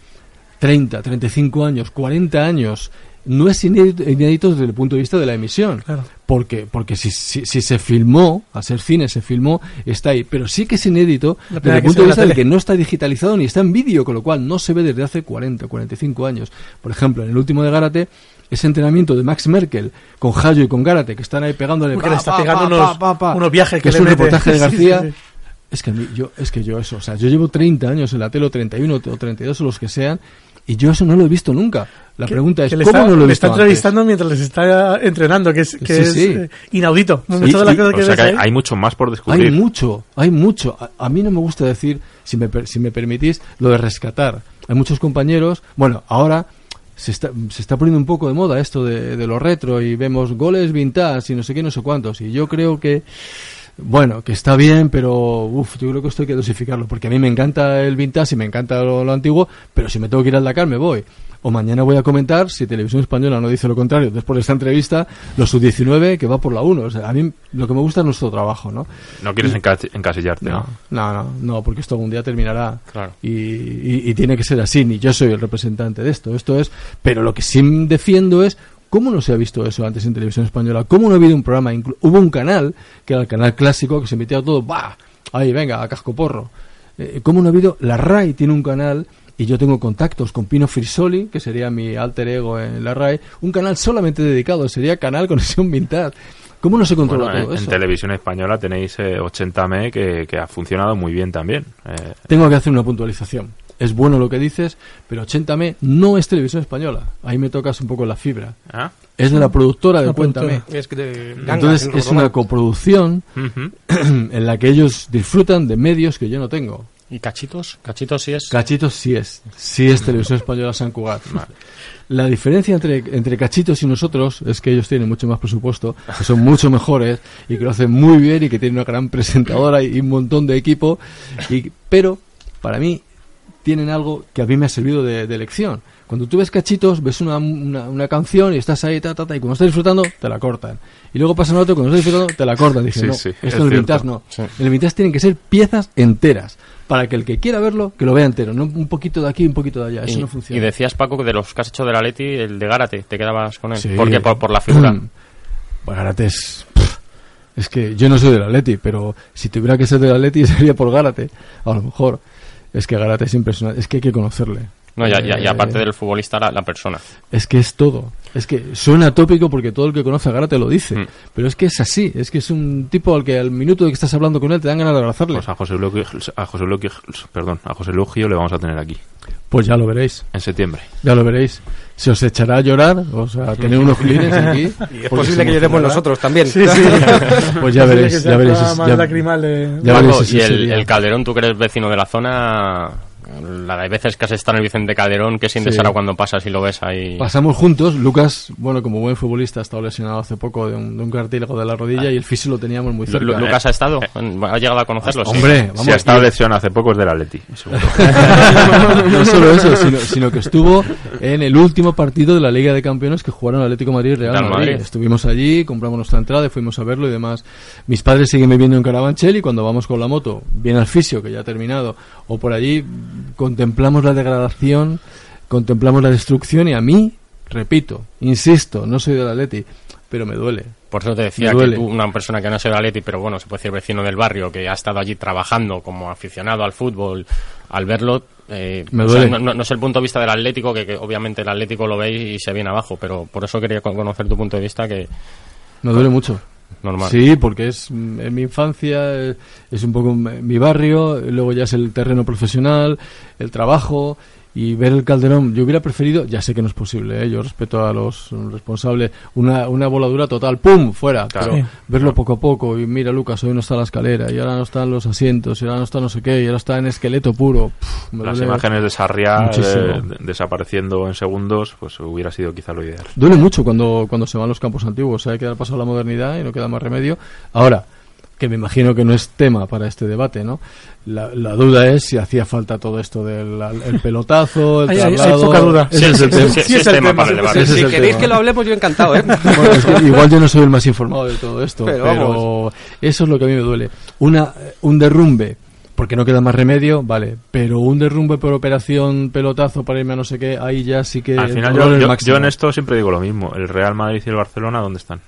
30, 35 años, 40 años. No es inédito, inédito desde el punto de vista de la emisión. Claro. Porque, porque si, si, si se filmó, a ser cine se filmó, está ahí. Pero sí que es inédito desde el punto de vista de que no está digitalizado ni está en vídeo, con lo cual no se ve desde hace 40, 45 años. Por ejemplo, en el último de Gárate, ese entrenamiento de Max Merkel con Hayo y con Gárate, que están ahí pegándole Porque pa, le está pa, pegando pa, unos- pa, pa, pa, unos viajes que que es le un mete. reportaje de Sí, sí, García. sí. Es que a mí, yo, es que yo eso, o sea, yo llevo 30 años en la tele, o 31 o 32 o los que sean, y yo eso no lo he visto nunca. La Que- pregunta es, que le ¿cómo está, no lo he le visto está antes? entrevistando mientras les está entrenando, que es, que Sí, es sí. eh, inaudito. Sí, Muchas de las y- cosas que O sea ves que hay, hay mucho más por Hay descubrir. mucho, hay mucho. A, a mí no me gusta decir, si me, per- si me permitís, lo de rescatar. Hay muchos compañeros, bueno, ahora se está, se está poniendo un poco de moda esto de, de lo retro y vemos goles vintage y no sé qué, no sé cuántos. Y yo creo que, bueno, que está bien, pero uf, yo creo que esto hay que dosificarlo, porque a mí me encanta el vintage y me encanta lo, lo antiguo, pero si me tengo que ir al Dakar me voy. O mañana voy a comentar, si Televisión Española no dice lo contrario, después de esta entrevista, los sub-19 que va por la 1. O sea, a mí lo que me gusta es nuestro trabajo, ¿no? No quieres encas- encasillarte, No, ¿no? no, no, porque esto algún día terminará. Claro. Y, y- y tiene que ser así, ni yo soy el representante de esto. Esto es, pero lo que sí defiendo es ¿Cómo no se ha visto eso antes en televisión española? ¿Cómo no ha habido un programa? Hubo un canal, que era el canal clásico, que se emitía todo, ¡bah! Ahí, venga, a casco porro. Eh, ¿Cómo no ha habido? La RAI tiene un canal y yo tengo contactos con Pino Frisoli, que sería mi alter ego en la RAI, un canal solamente dedicado, sería Canal Conexión Vintage. ¿Cómo no se controla Bueno, en, todo en eso? televisión española tenéis eh, 80M que, que ha funcionado muy bien también. Eh, Tengo que hacer una puntualización. Es bueno lo que dices, pero 80M no es televisión española. Ahí me tocas un poco la fibra. ¿ah? Es de la productora de La Cuéntame. productora. Es que de Ganga, Entonces en es una coproducción Ujú. en la que ellos disfrutan de medios que yo no tengo. ¿Y cachitos? ¿Cachitos sí es? Cachitos sí es, sí es televisión española San Cugat. La diferencia entre, entre Cachitos y nosotros es que ellos tienen mucho más presupuesto, que son mucho mejores y que lo hacen muy bien y que tienen una gran presentadora y un montón de equipo. Y, pero, para mí, tienen algo que a mí me ha servido de, de lección. Cuando tú ves cachitos, ves una, una, una canción y estás ahí, ta, ta, ta, y cuando estás disfrutando, te la cortan. Y luego pasa otro, cuando estás disfrutando, te la cortan. Dije, Sí, no, sí, esto es en el vintage no. Sí. En el vintage tienen que ser piezas enteras. Para que el que quiera verlo, que lo vea entero. No un poquito de aquí, un poquito de allá. Eso y, no funciona. y decías, Paco, que de los que has hecho del Atleti, el de Gárate, te quedabas con él. ¿Por qué? Por, por la figura. Pues Gárate es... Es que yo no soy del Atleti, pero si tuviera que ser del Atleti sería por Gárate. A lo mejor. Es que Gárate es impresionante. Es que hay que conocerle. No, ya, ya, y Eh, aparte del futbolista, la, la persona. Es que es todo. Es que suena tópico porque todo el que conoce a Gárate lo dice. Mm. Pero es que es así. Es que es un tipo al que al minuto de que estás hablando con él te dan ganas de abrazarle. Pues a José Lugio, a José Lugio- perdón, a José Lugio le vamos a tener aquí Pues ya lo veréis. en septiembre. Ya lo veréis. Se os echará a llorar. O sea, tener unos clines aquí. Y es posible que lloremos nosotros también. Sí, sí. Pues ya veréis. Que Ya veréis. ya- de- ya veréis y el, el Calderón, tú que eres vecino de la zona, la de veces que has estado en el Vicente Calderón, ¿qué sientes Sí. ahora cuando pasas y lo ves ahí? Pasamos juntos, Lucas, bueno, como buen futbolista, ha estado lesionado hace poco de un, de un cartílago de la rodilla y el fisio lo teníamos muy cerca. Lu- ¿Lucas ha estado? ¿Ha llegado a conocerlo? Sí. Hombre, vamos, si ha estado lesionado hace poco es del Atleti, seguro. no solo eso, sino, sino que estuvo en el último partido de la Liga de Campeones que jugaron Atlético Madrid y Real, Madrid. Madrid. Estuvimos allí, compramos nuestra entrada y fuimos a verlo y demás. Mis padres siguen viviendo en Carabanchel y cuando vamos con la moto, bien al fisio, que ya ha terminado, o por allí, contemplamos la degradación, contemplamos la destrucción y a mí, repito, insisto, no soy del Atleti, pero me duele. Por eso te decía que tú, una persona que no es del Atleti, pero bueno, se puede decir vecino del barrio, que ha estado allí trabajando como aficionado al fútbol, al verlo, eh, Me o sea, duele. no, es el punto de vista del Atlético, que, que obviamente el Atlético lo veis y se viene abajo, pero por eso quería con- conocer tu punto de vista, que Me duele mucho. Sí, porque es en mi infancia, eh, es un poco mi barrio, luego ya es el terreno profesional, el trabajo y ver el Calderón. Yo hubiera preferido, ya sé que no es posible, ¿eh? yo respeto a los responsables, una, una voladura total, ¡pum! fuera. Claro. Sí. verlo poco a poco y mira, Lucas, hoy no está la escalera y ahora no están los asientos y ahora no está no sé qué y ahora está en esqueleto puro. Pff, me Las duele- imágenes de Sarriá eh, desapareciendo en segundos, pues hubiera sido quizá lo ideal. Duele mucho cuando, cuando se van los campos antiguos. Hay que dar paso a la modernidad y no queda más remedio. Ahora, que me imagino que no es tema para este debate, ¿no? La, la duda es si hacía falta todo esto del el pelotazo, el Hay- hay- poca duda. Sí, es el tema. sí, es el tema si queréis tema. que lo hablemos, yo encantado, ¿eh? Bueno, es que igual yo no soy el más informado de todo esto, Pero eso es lo que a mí me duele. Una, un derrumbe, porque no queda más remedio, vale, pero un derrumbe por operación, pelotazo para irme a no sé qué, ahí ya sí que... Al final yo en esto siempre digo lo mismo. El Real Madrid y el Barcelona, ¿dónde están?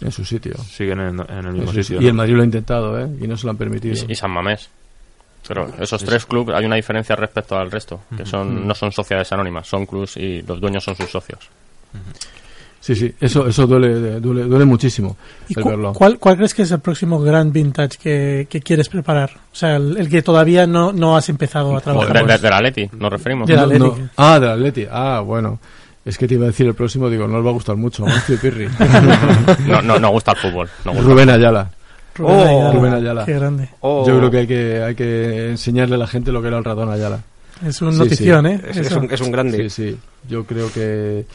En su sitio. Siguen en, en el mismo sitio. Y ¿no? el Madrid lo ha intentado, ¿eh? Y no se lo han permitido. Y, y San Mamés. Pero esos tres clubes, hay una diferencia respecto al resto, que son no son sociedades anónimas, son clubs y los dueños son sus socios. Sí, sí, eso, eso duele, duele, duele muchísimo ¿Y el cu- verlo. cuál, cuál crees que es el próximo gran vintage que, que quieres preparar? O sea, el, el que todavía no, no has empezado a De, trabajar. de, de la Atleti, nos referimos. De la No, no. Ah, del Atleti. Ah, bueno. Es que te iba a decir el próximo, digo, no os va a gustar mucho. Amancio y Pirri. No, no, no gusta el fútbol. no gusta. Rubén Ayala. Rubén Oh, Ayala. Rubén Ayala. Qué grande. Oh, Yo creo que hay, que hay que enseñarle a la gente lo que era el ratón Ayala. Es una Sí, notición, sí. ¿eh? es, es un, es un grande. Sí, sí. Yo creo que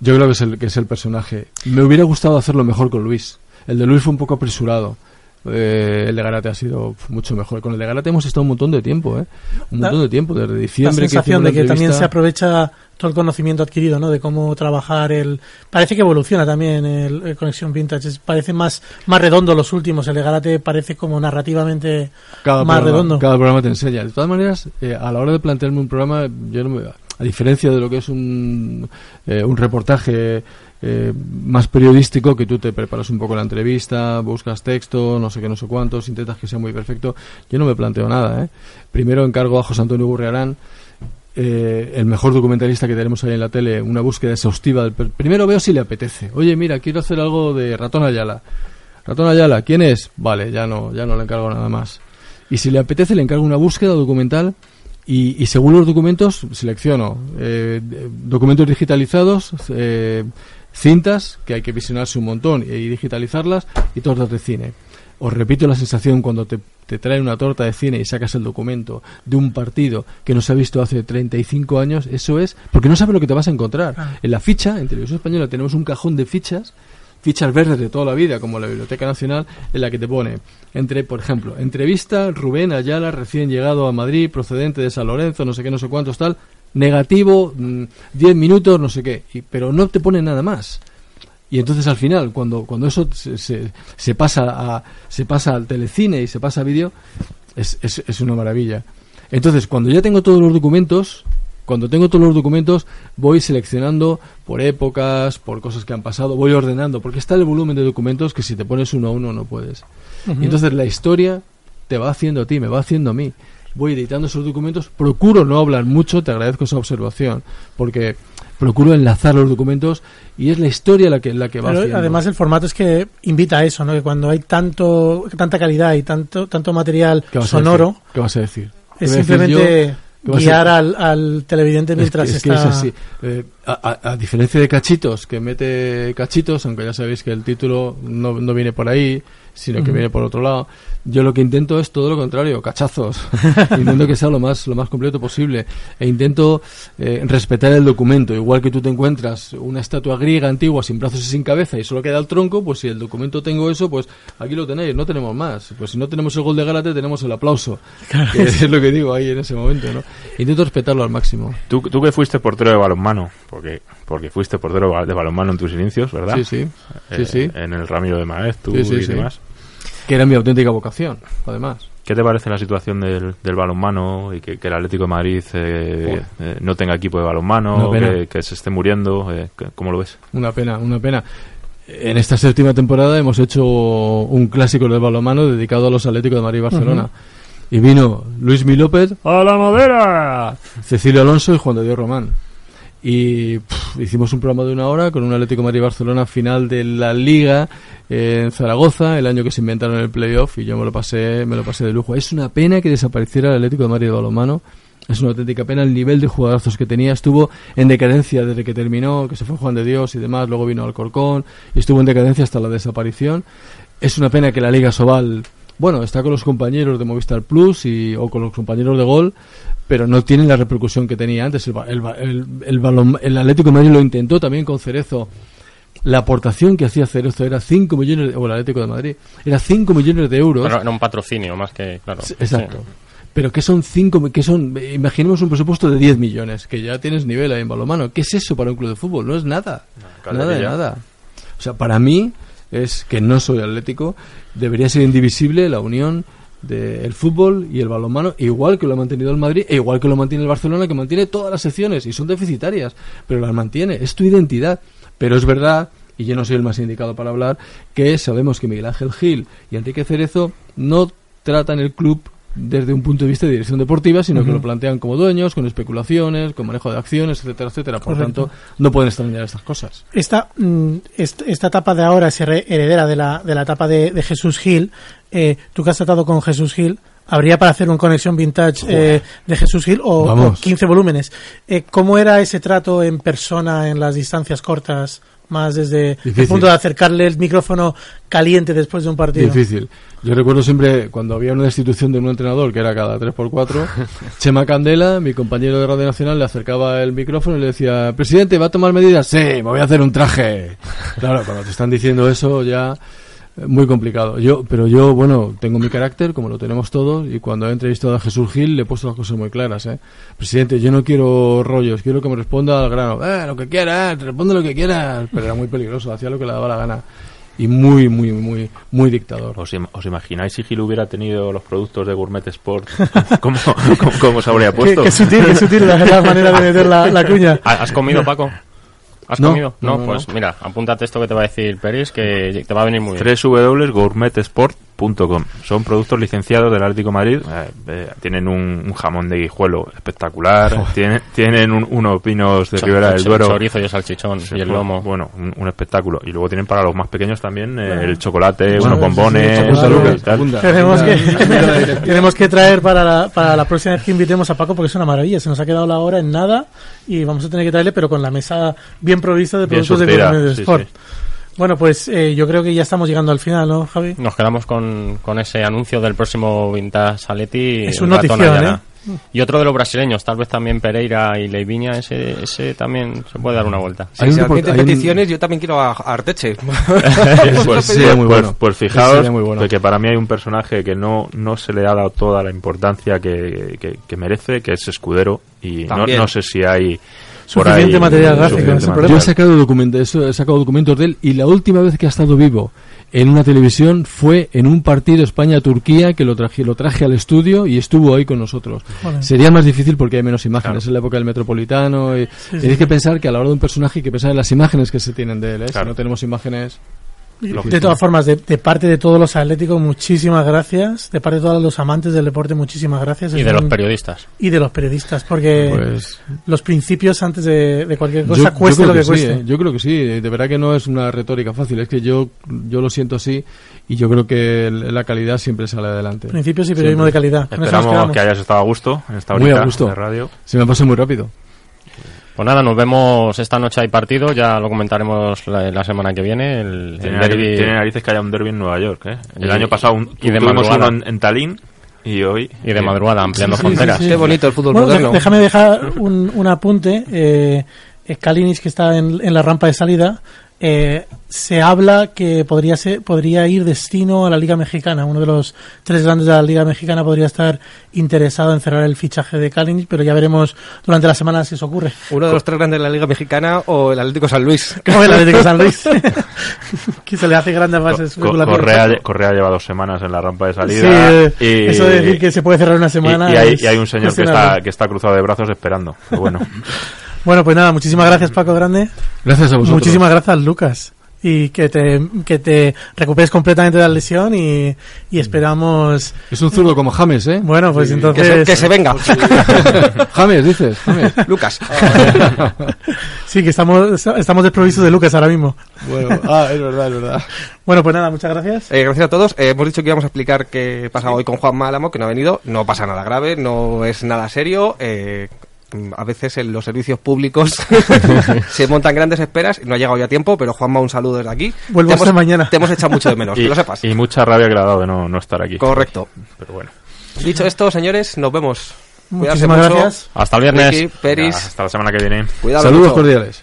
yo creo que es el que es el personaje. Me hubiera gustado hacerlo mejor con Luis. El de Luis fue un poco apresurado. Eh, el de Garate ha sido mucho mejor. Con el de Garate hemos estado un montón de tiempo, ¿eh? Un montón de tiempo, desde La diciembre. que sensación de la que también se aprovecha todo el conocimiento adquirido, ¿no? De cómo trabajar el... Parece que evoluciona también el, el Conexión Vintage. Parece más, más redondo los últimos. El de Garate parece como narrativamente cada más programa, redondo. Cada programa te enseña. De todas maneras, eh, a la hora de plantearme un programa, yo no me, a diferencia de lo que es un, eh, un reportaje eh, más periodístico, que tú te preparas un poco la entrevista, buscas texto, no sé qué, no sé cuántos, intentas que sea muy perfecto. Yo no me planteo nada. ¿eh? Primero encargo a José Antonio Burriarán, eh, el mejor documentalista que tenemos ahí en la tele, una búsqueda exhaustiva. del Primero veo si le apetece. Oye, mira, quiero hacer algo de Ratón Ayala. Ratón Ayala, ¿quién es? Vale, ya no, ya no le encargo nada más. Y si le apetece, le encargo una búsqueda documental y, y según los documentos selecciono eh, documentos digitalizados, eh, cintas que hay que visionarse un montón y digitalizarlas y tortas de cine. Os repito la sensación cuando te, te traen una torta de cine y sacas el documento de un partido que no se ha visto hace 35 años, eso es porque no sabes lo que te vas a encontrar. En la ficha, en Televisión Española, tenemos un cajón de fichas fichas verdes de toda la vida, como la Biblioteca Nacional, en la que te pone, entre, por ejemplo, entrevista Rubén Ayala, recién llegado a Madrid, procedente de San Lorenzo, no sé qué, no sé cuántos, tal, negativo, mm, 10 minutos, no sé qué, y- pero no te pone nada más. Y entonces al final, cuando, cuando eso se, se, se pasa a, se pasa al telecine y se pasa a vídeo, es, es, es una maravilla. Entonces, cuando ya tengo todos los documentos, cuando tengo todos los documentos, voy seleccionando por épocas, por cosas que han pasado, voy ordenando, porque está el volumen de documentos que si te pones uno a uno no puedes. Y entonces la historia te va haciendo a ti, me va haciendo a mí. Voy editando esos documentos, procuro no hablar mucho, te agradezco esa observación, porque procuro enlazar los documentos y es la historia la que, la que va Pero haciendo. además el formato es que invita a eso, ¿no? Que cuando hay tanto tanta calidad y tanto tanto material ¿Qué vas a sonoro? ¿Qué vas a decir? ¿Qué es simplemente guiar al, al televidente mientras es que, está... es así. Eh, a, a- a diferencia de Cachitos, que mete Cachitos, aunque ya sabéis que el título no, no viene por ahí, sino que viene por otro lado, yo lo que intento es todo lo contrario, cachazos. intento que sea lo más, lo más completo posible. E intento eh, respetar el documento. Igual que tú te encuentras una estatua griega antigua sin brazos y sin cabeza y solo queda el tronco, pues si el documento tengo eso, pues aquí lo tenéis, no tenemos más. Pues si no tenemos el gol de Gálate, tenemos el aplauso. Que es lo que digo ahí en ese momento, ¿no? Intento respetarlo al máximo. Tú, tú que fuiste portero de balonmano, porque porque fuiste portero de balonmano en tus inicios, ¿verdad? Sí, sí. Sí, Eh, sí. En el Ramiro de Maeztu Sí, sí, y sí. demás. Que era mi auténtica vocación, además. ¿Qué te parece la situación del, del balonmano y que, que el Atlético de Madrid eh, eh, no tenga equipo de balonmano, Una pena. que, que se esté muriendo? eh, ¿Cómo lo ves? Una pena, una pena. En esta séptima temporada hemos hecho un clásico del balonmano dedicado a los Atléticos de Madrid y Barcelona. Y vino Luis Mi López a la madera, Cecilio Alonso y Juan de Dios Román. Y hicimos un programa de una hora con un Atlético de Madrid y Barcelona final de la Liga eh, en Zaragoza, el año que se inventaron el playoff, y yo me lo pasé, me lo pasé de lujo. Es una pena que desapareciera el Atlético de Madrid de balonmano. Es una auténtica pena el nivel de jugadorazos que tenía. Estuvo en decadencia desde que terminó, que se fue Juan de Dios y demás. Luego vino Alcorcón y estuvo en decadencia hasta la desaparición. Es una pena que la Liga Sobal, bueno, está con los compañeros de Movistar Plus y, o con los compañeros de Gol, pero no tiene la repercusión que tenía antes. El, el, el, el balon- el Atlético de Madrid lo intentó también con Cerezo. La aportación que hacía Cerezo era 5 millones, de, o el Atlético de Madrid, era 5 millones de euros. Bueno, era un patrocinio más que, claro. Sí, Exacto. Sí. Pero que son cinco, que son, imaginemos un presupuesto de 10 millones, que ya tienes nivel ahí en balonmano. ¿Qué es eso para un club de fútbol? No es nada. nada de nada. O sea, para mí es que no soy atlético, debería ser indivisible la unión del fútbol y el balonmano, igual que lo ha mantenido el Madrid, e igual que lo mantiene el Barcelona, que mantiene todas las secciones y son deficitarias, pero las mantiene, es tu identidad. Pero es verdad, y yo no soy el más indicado para hablar, que sabemos que Miguel Ángel Gil y Enrique Cerezo no tratan el club desde un punto de vista de dirección deportiva, sino que lo plantean como dueños, con especulaciones, con manejo de acciones, etcétera, etcétera. Por Correcto. tanto, no pueden extrañar estas cosas. Esta, mm, est- esta etapa de ahora es here- heredera de la, de la etapa de, de Jesús Gil. Eh, tú que has tratado con Jesús Gil, ¿habría para hacer un conexión vintage eh, de Jesús Gil o, o 15 volúmenes? Eh, ¿Cómo era ese trato en persona en las distancias cortas? Más desde el punto de acercarle el micrófono caliente después de un partido. Difícil. Yo recuerdo siempre cuando había una destitución de un entrenador, que era cada 3x4, Chema Candela, mi compañero de Radio Nacional, le acercaba el micrófono y le decía, presidente, ¿va a tomar medidas? Sí, me voy a hacer un traje. Claro, cuando te están diciendo eso ya muy complicado. Yo, pero yo, bueno, tengo mi carácter, como lo tenemos todos, y cuando he entrevistado a Jesús Gil le he puesto las cosas muy claras, ¿eh? Presidente, yo no quiero rollos, quiero que me responda al grano. Eh, lo que quieras, responde lo que quieras. Pero era muy peligroso, hacía lo que le daba la gana. Y muy, muy, muy, muy dictador. ¿Os, im- os imagináis si Gil hubiera tenido los productos de Gourmet Sport? ¿Cómo, cómo, cómo se habría puesto? qué sutil, qué sutil la, la manera de meter la, la cuña. ¿Ha- ¿Has comido, Paco? ¿Has No, comido? No, no, no, pues no. mira, apúntate esto que te va a decir Peris, que te va a venir muy bien. www.gourmetsport.com Son productos licenciados del de Madrid. Eh, eh, tienen un, jamón de guijuelo espectacular. Tienen, tienen un- unos pinos de Ribera del Duero. chorizo y el salchichón y el lomo. Bueno, un, espectáculo. Y luego tienen para los más pequeños también eh, el chocolate, unos bombones. Tenemos que, tenemos que traer para la, para la próxima vez que invitemos a Paco porque es una maravilla. Se nos ha quedado la hora en nada y vamos a tener que traerle, pero con la mesa bien provista de Bien productos de surtida, Sport. sí. Bueno, pues eh, yo creo que ya estamos llegando al final, ¿no, Javi? Nos quedamos con, con ese anuncio del próximo Vintage Saleti. Es un notición. ¿eh? Y otro de los brasileños, tal vez también Pereira y Leiviña, ese, ese también se puede dar una vuelta. Si Hay un se report- admiten hay un- peticiones, yo también quiero a, Arteche. pues, Sí, pues- muy pues- bueno. pues Ese fijaos sería muy bueno. de que para mí hay un personaje que no, no se le ha dado toda la importancia que, que- que merece, que es Escudero, y no, no sé si hay Suficiente ahí material gráfico, Yo he sacado documentos, eso, he sacado documentos de él y la última vez que ha estado vivo en una televisión fue en un partido España-Turquía que lo traje, lo traje al estudio y estuvo ahí con nosotros. Joder. Sería más difícil porque hay menos imágenes, Claro. es la época del Metropolitano y sí. tenéis que pensar que a la hora de un personaje hay que pensar en las imágenes que se tienen de él, ¿eh? Claro. si no tenemos imágenes... De todas formas, de, de parte de todos los atléticos, muchísimas gracias. De parte de todos los amantes del deporte, muchísimas gracias. Y Es de los periodistas. y de los periodistas, porque Pues los principios antes de, de cualquier yo, cosa yo cueste creo lo que, sí, cueste. ¿eh? yo creo que sí, de verdad que no es una retórica fácil, es que yo, yo lo siento así y yo creo que la calidad siempre sale adelante. Principios y periodismo de calidad. Esperamos que hayas estado a gusto en esta Muy a gusto. de radio. Se me pasa muy rápido. Pues nada, nos vemos esta noche hay partido, ya lo comentaremos la, la semana que viene. El, Tiene, narices que haya un derby en Nueva York. ¿eh? El Y- año pasado un, y de tuvimos uno en, en Tallinn y hoy... y de eh, madrugada, ampliando Sí, fronteras. sí, sí. Qué bonito el fútbol Bueno, moderno. déjame dejar un, un apunte. Eh, Kalinic, que está en, en la rampa de salida, eh, se habla que podría ser podría ir destino a la Liga Mexicana. Uno de los tres grandes de la Liga Mexicana podría estar interesado en cerrar el fichaje de Kalinic, pero ya veremos durante la semana si eso ocurre. Uno de los tres grandes de la Liga Mexicana o el Atlético San Luis. Como el Atlético San Luis, que se le hace grandes bases Co- Correa, Correa lleva dos semanas en la rampa de salida. eh, y, eso de decir que se puede cerrar una semana. y, hay, es y hay un señor que está, que está cruzado de brazos esperando. Pero bueno, Bueno, pues nada, muchísimas gracias Paco Grande. Gracias a vosotros. Muchísimas gracias, Lucas. Y que te, que te recuperes completamente de la lesión y, y esperamos. Es un zurdo como James, ¿eh? Bueno, pues Que entonces. se, que se venga. James, dices. James. Lucas. Sí, que estamos, estamos desprovistos de Lucas ahora mismo. Bueno, ah, es verdad, es verdad. Bueno, pues nada, muchas gracias. Eh, gracias a todos. Eh, hemos dicho que íbamos a explicar qué pasa hoy con Juan Málamo, que no ha venido. No pasa nada grave, no es nada serio. Eh, Mm, a veces en los servicios públicos se montan grandes esperas. No ha llegado ya tiempo, pero Juanma, un saludo desde aquí. Vuelvo hasta mañana. Te hemos echado mucho de menos, y, que lo sepas. Y mucha rabia que le ha dado de no, no estar aquí. Correcto. Pero bueno. Dicho esto, señores, nos vemos. Cuidarse Muchísimas gracias. Hasta el viernes. Ricky, Peris. Ya, hasta la semana que viene. Cuidado Saludos mucho. cordiales.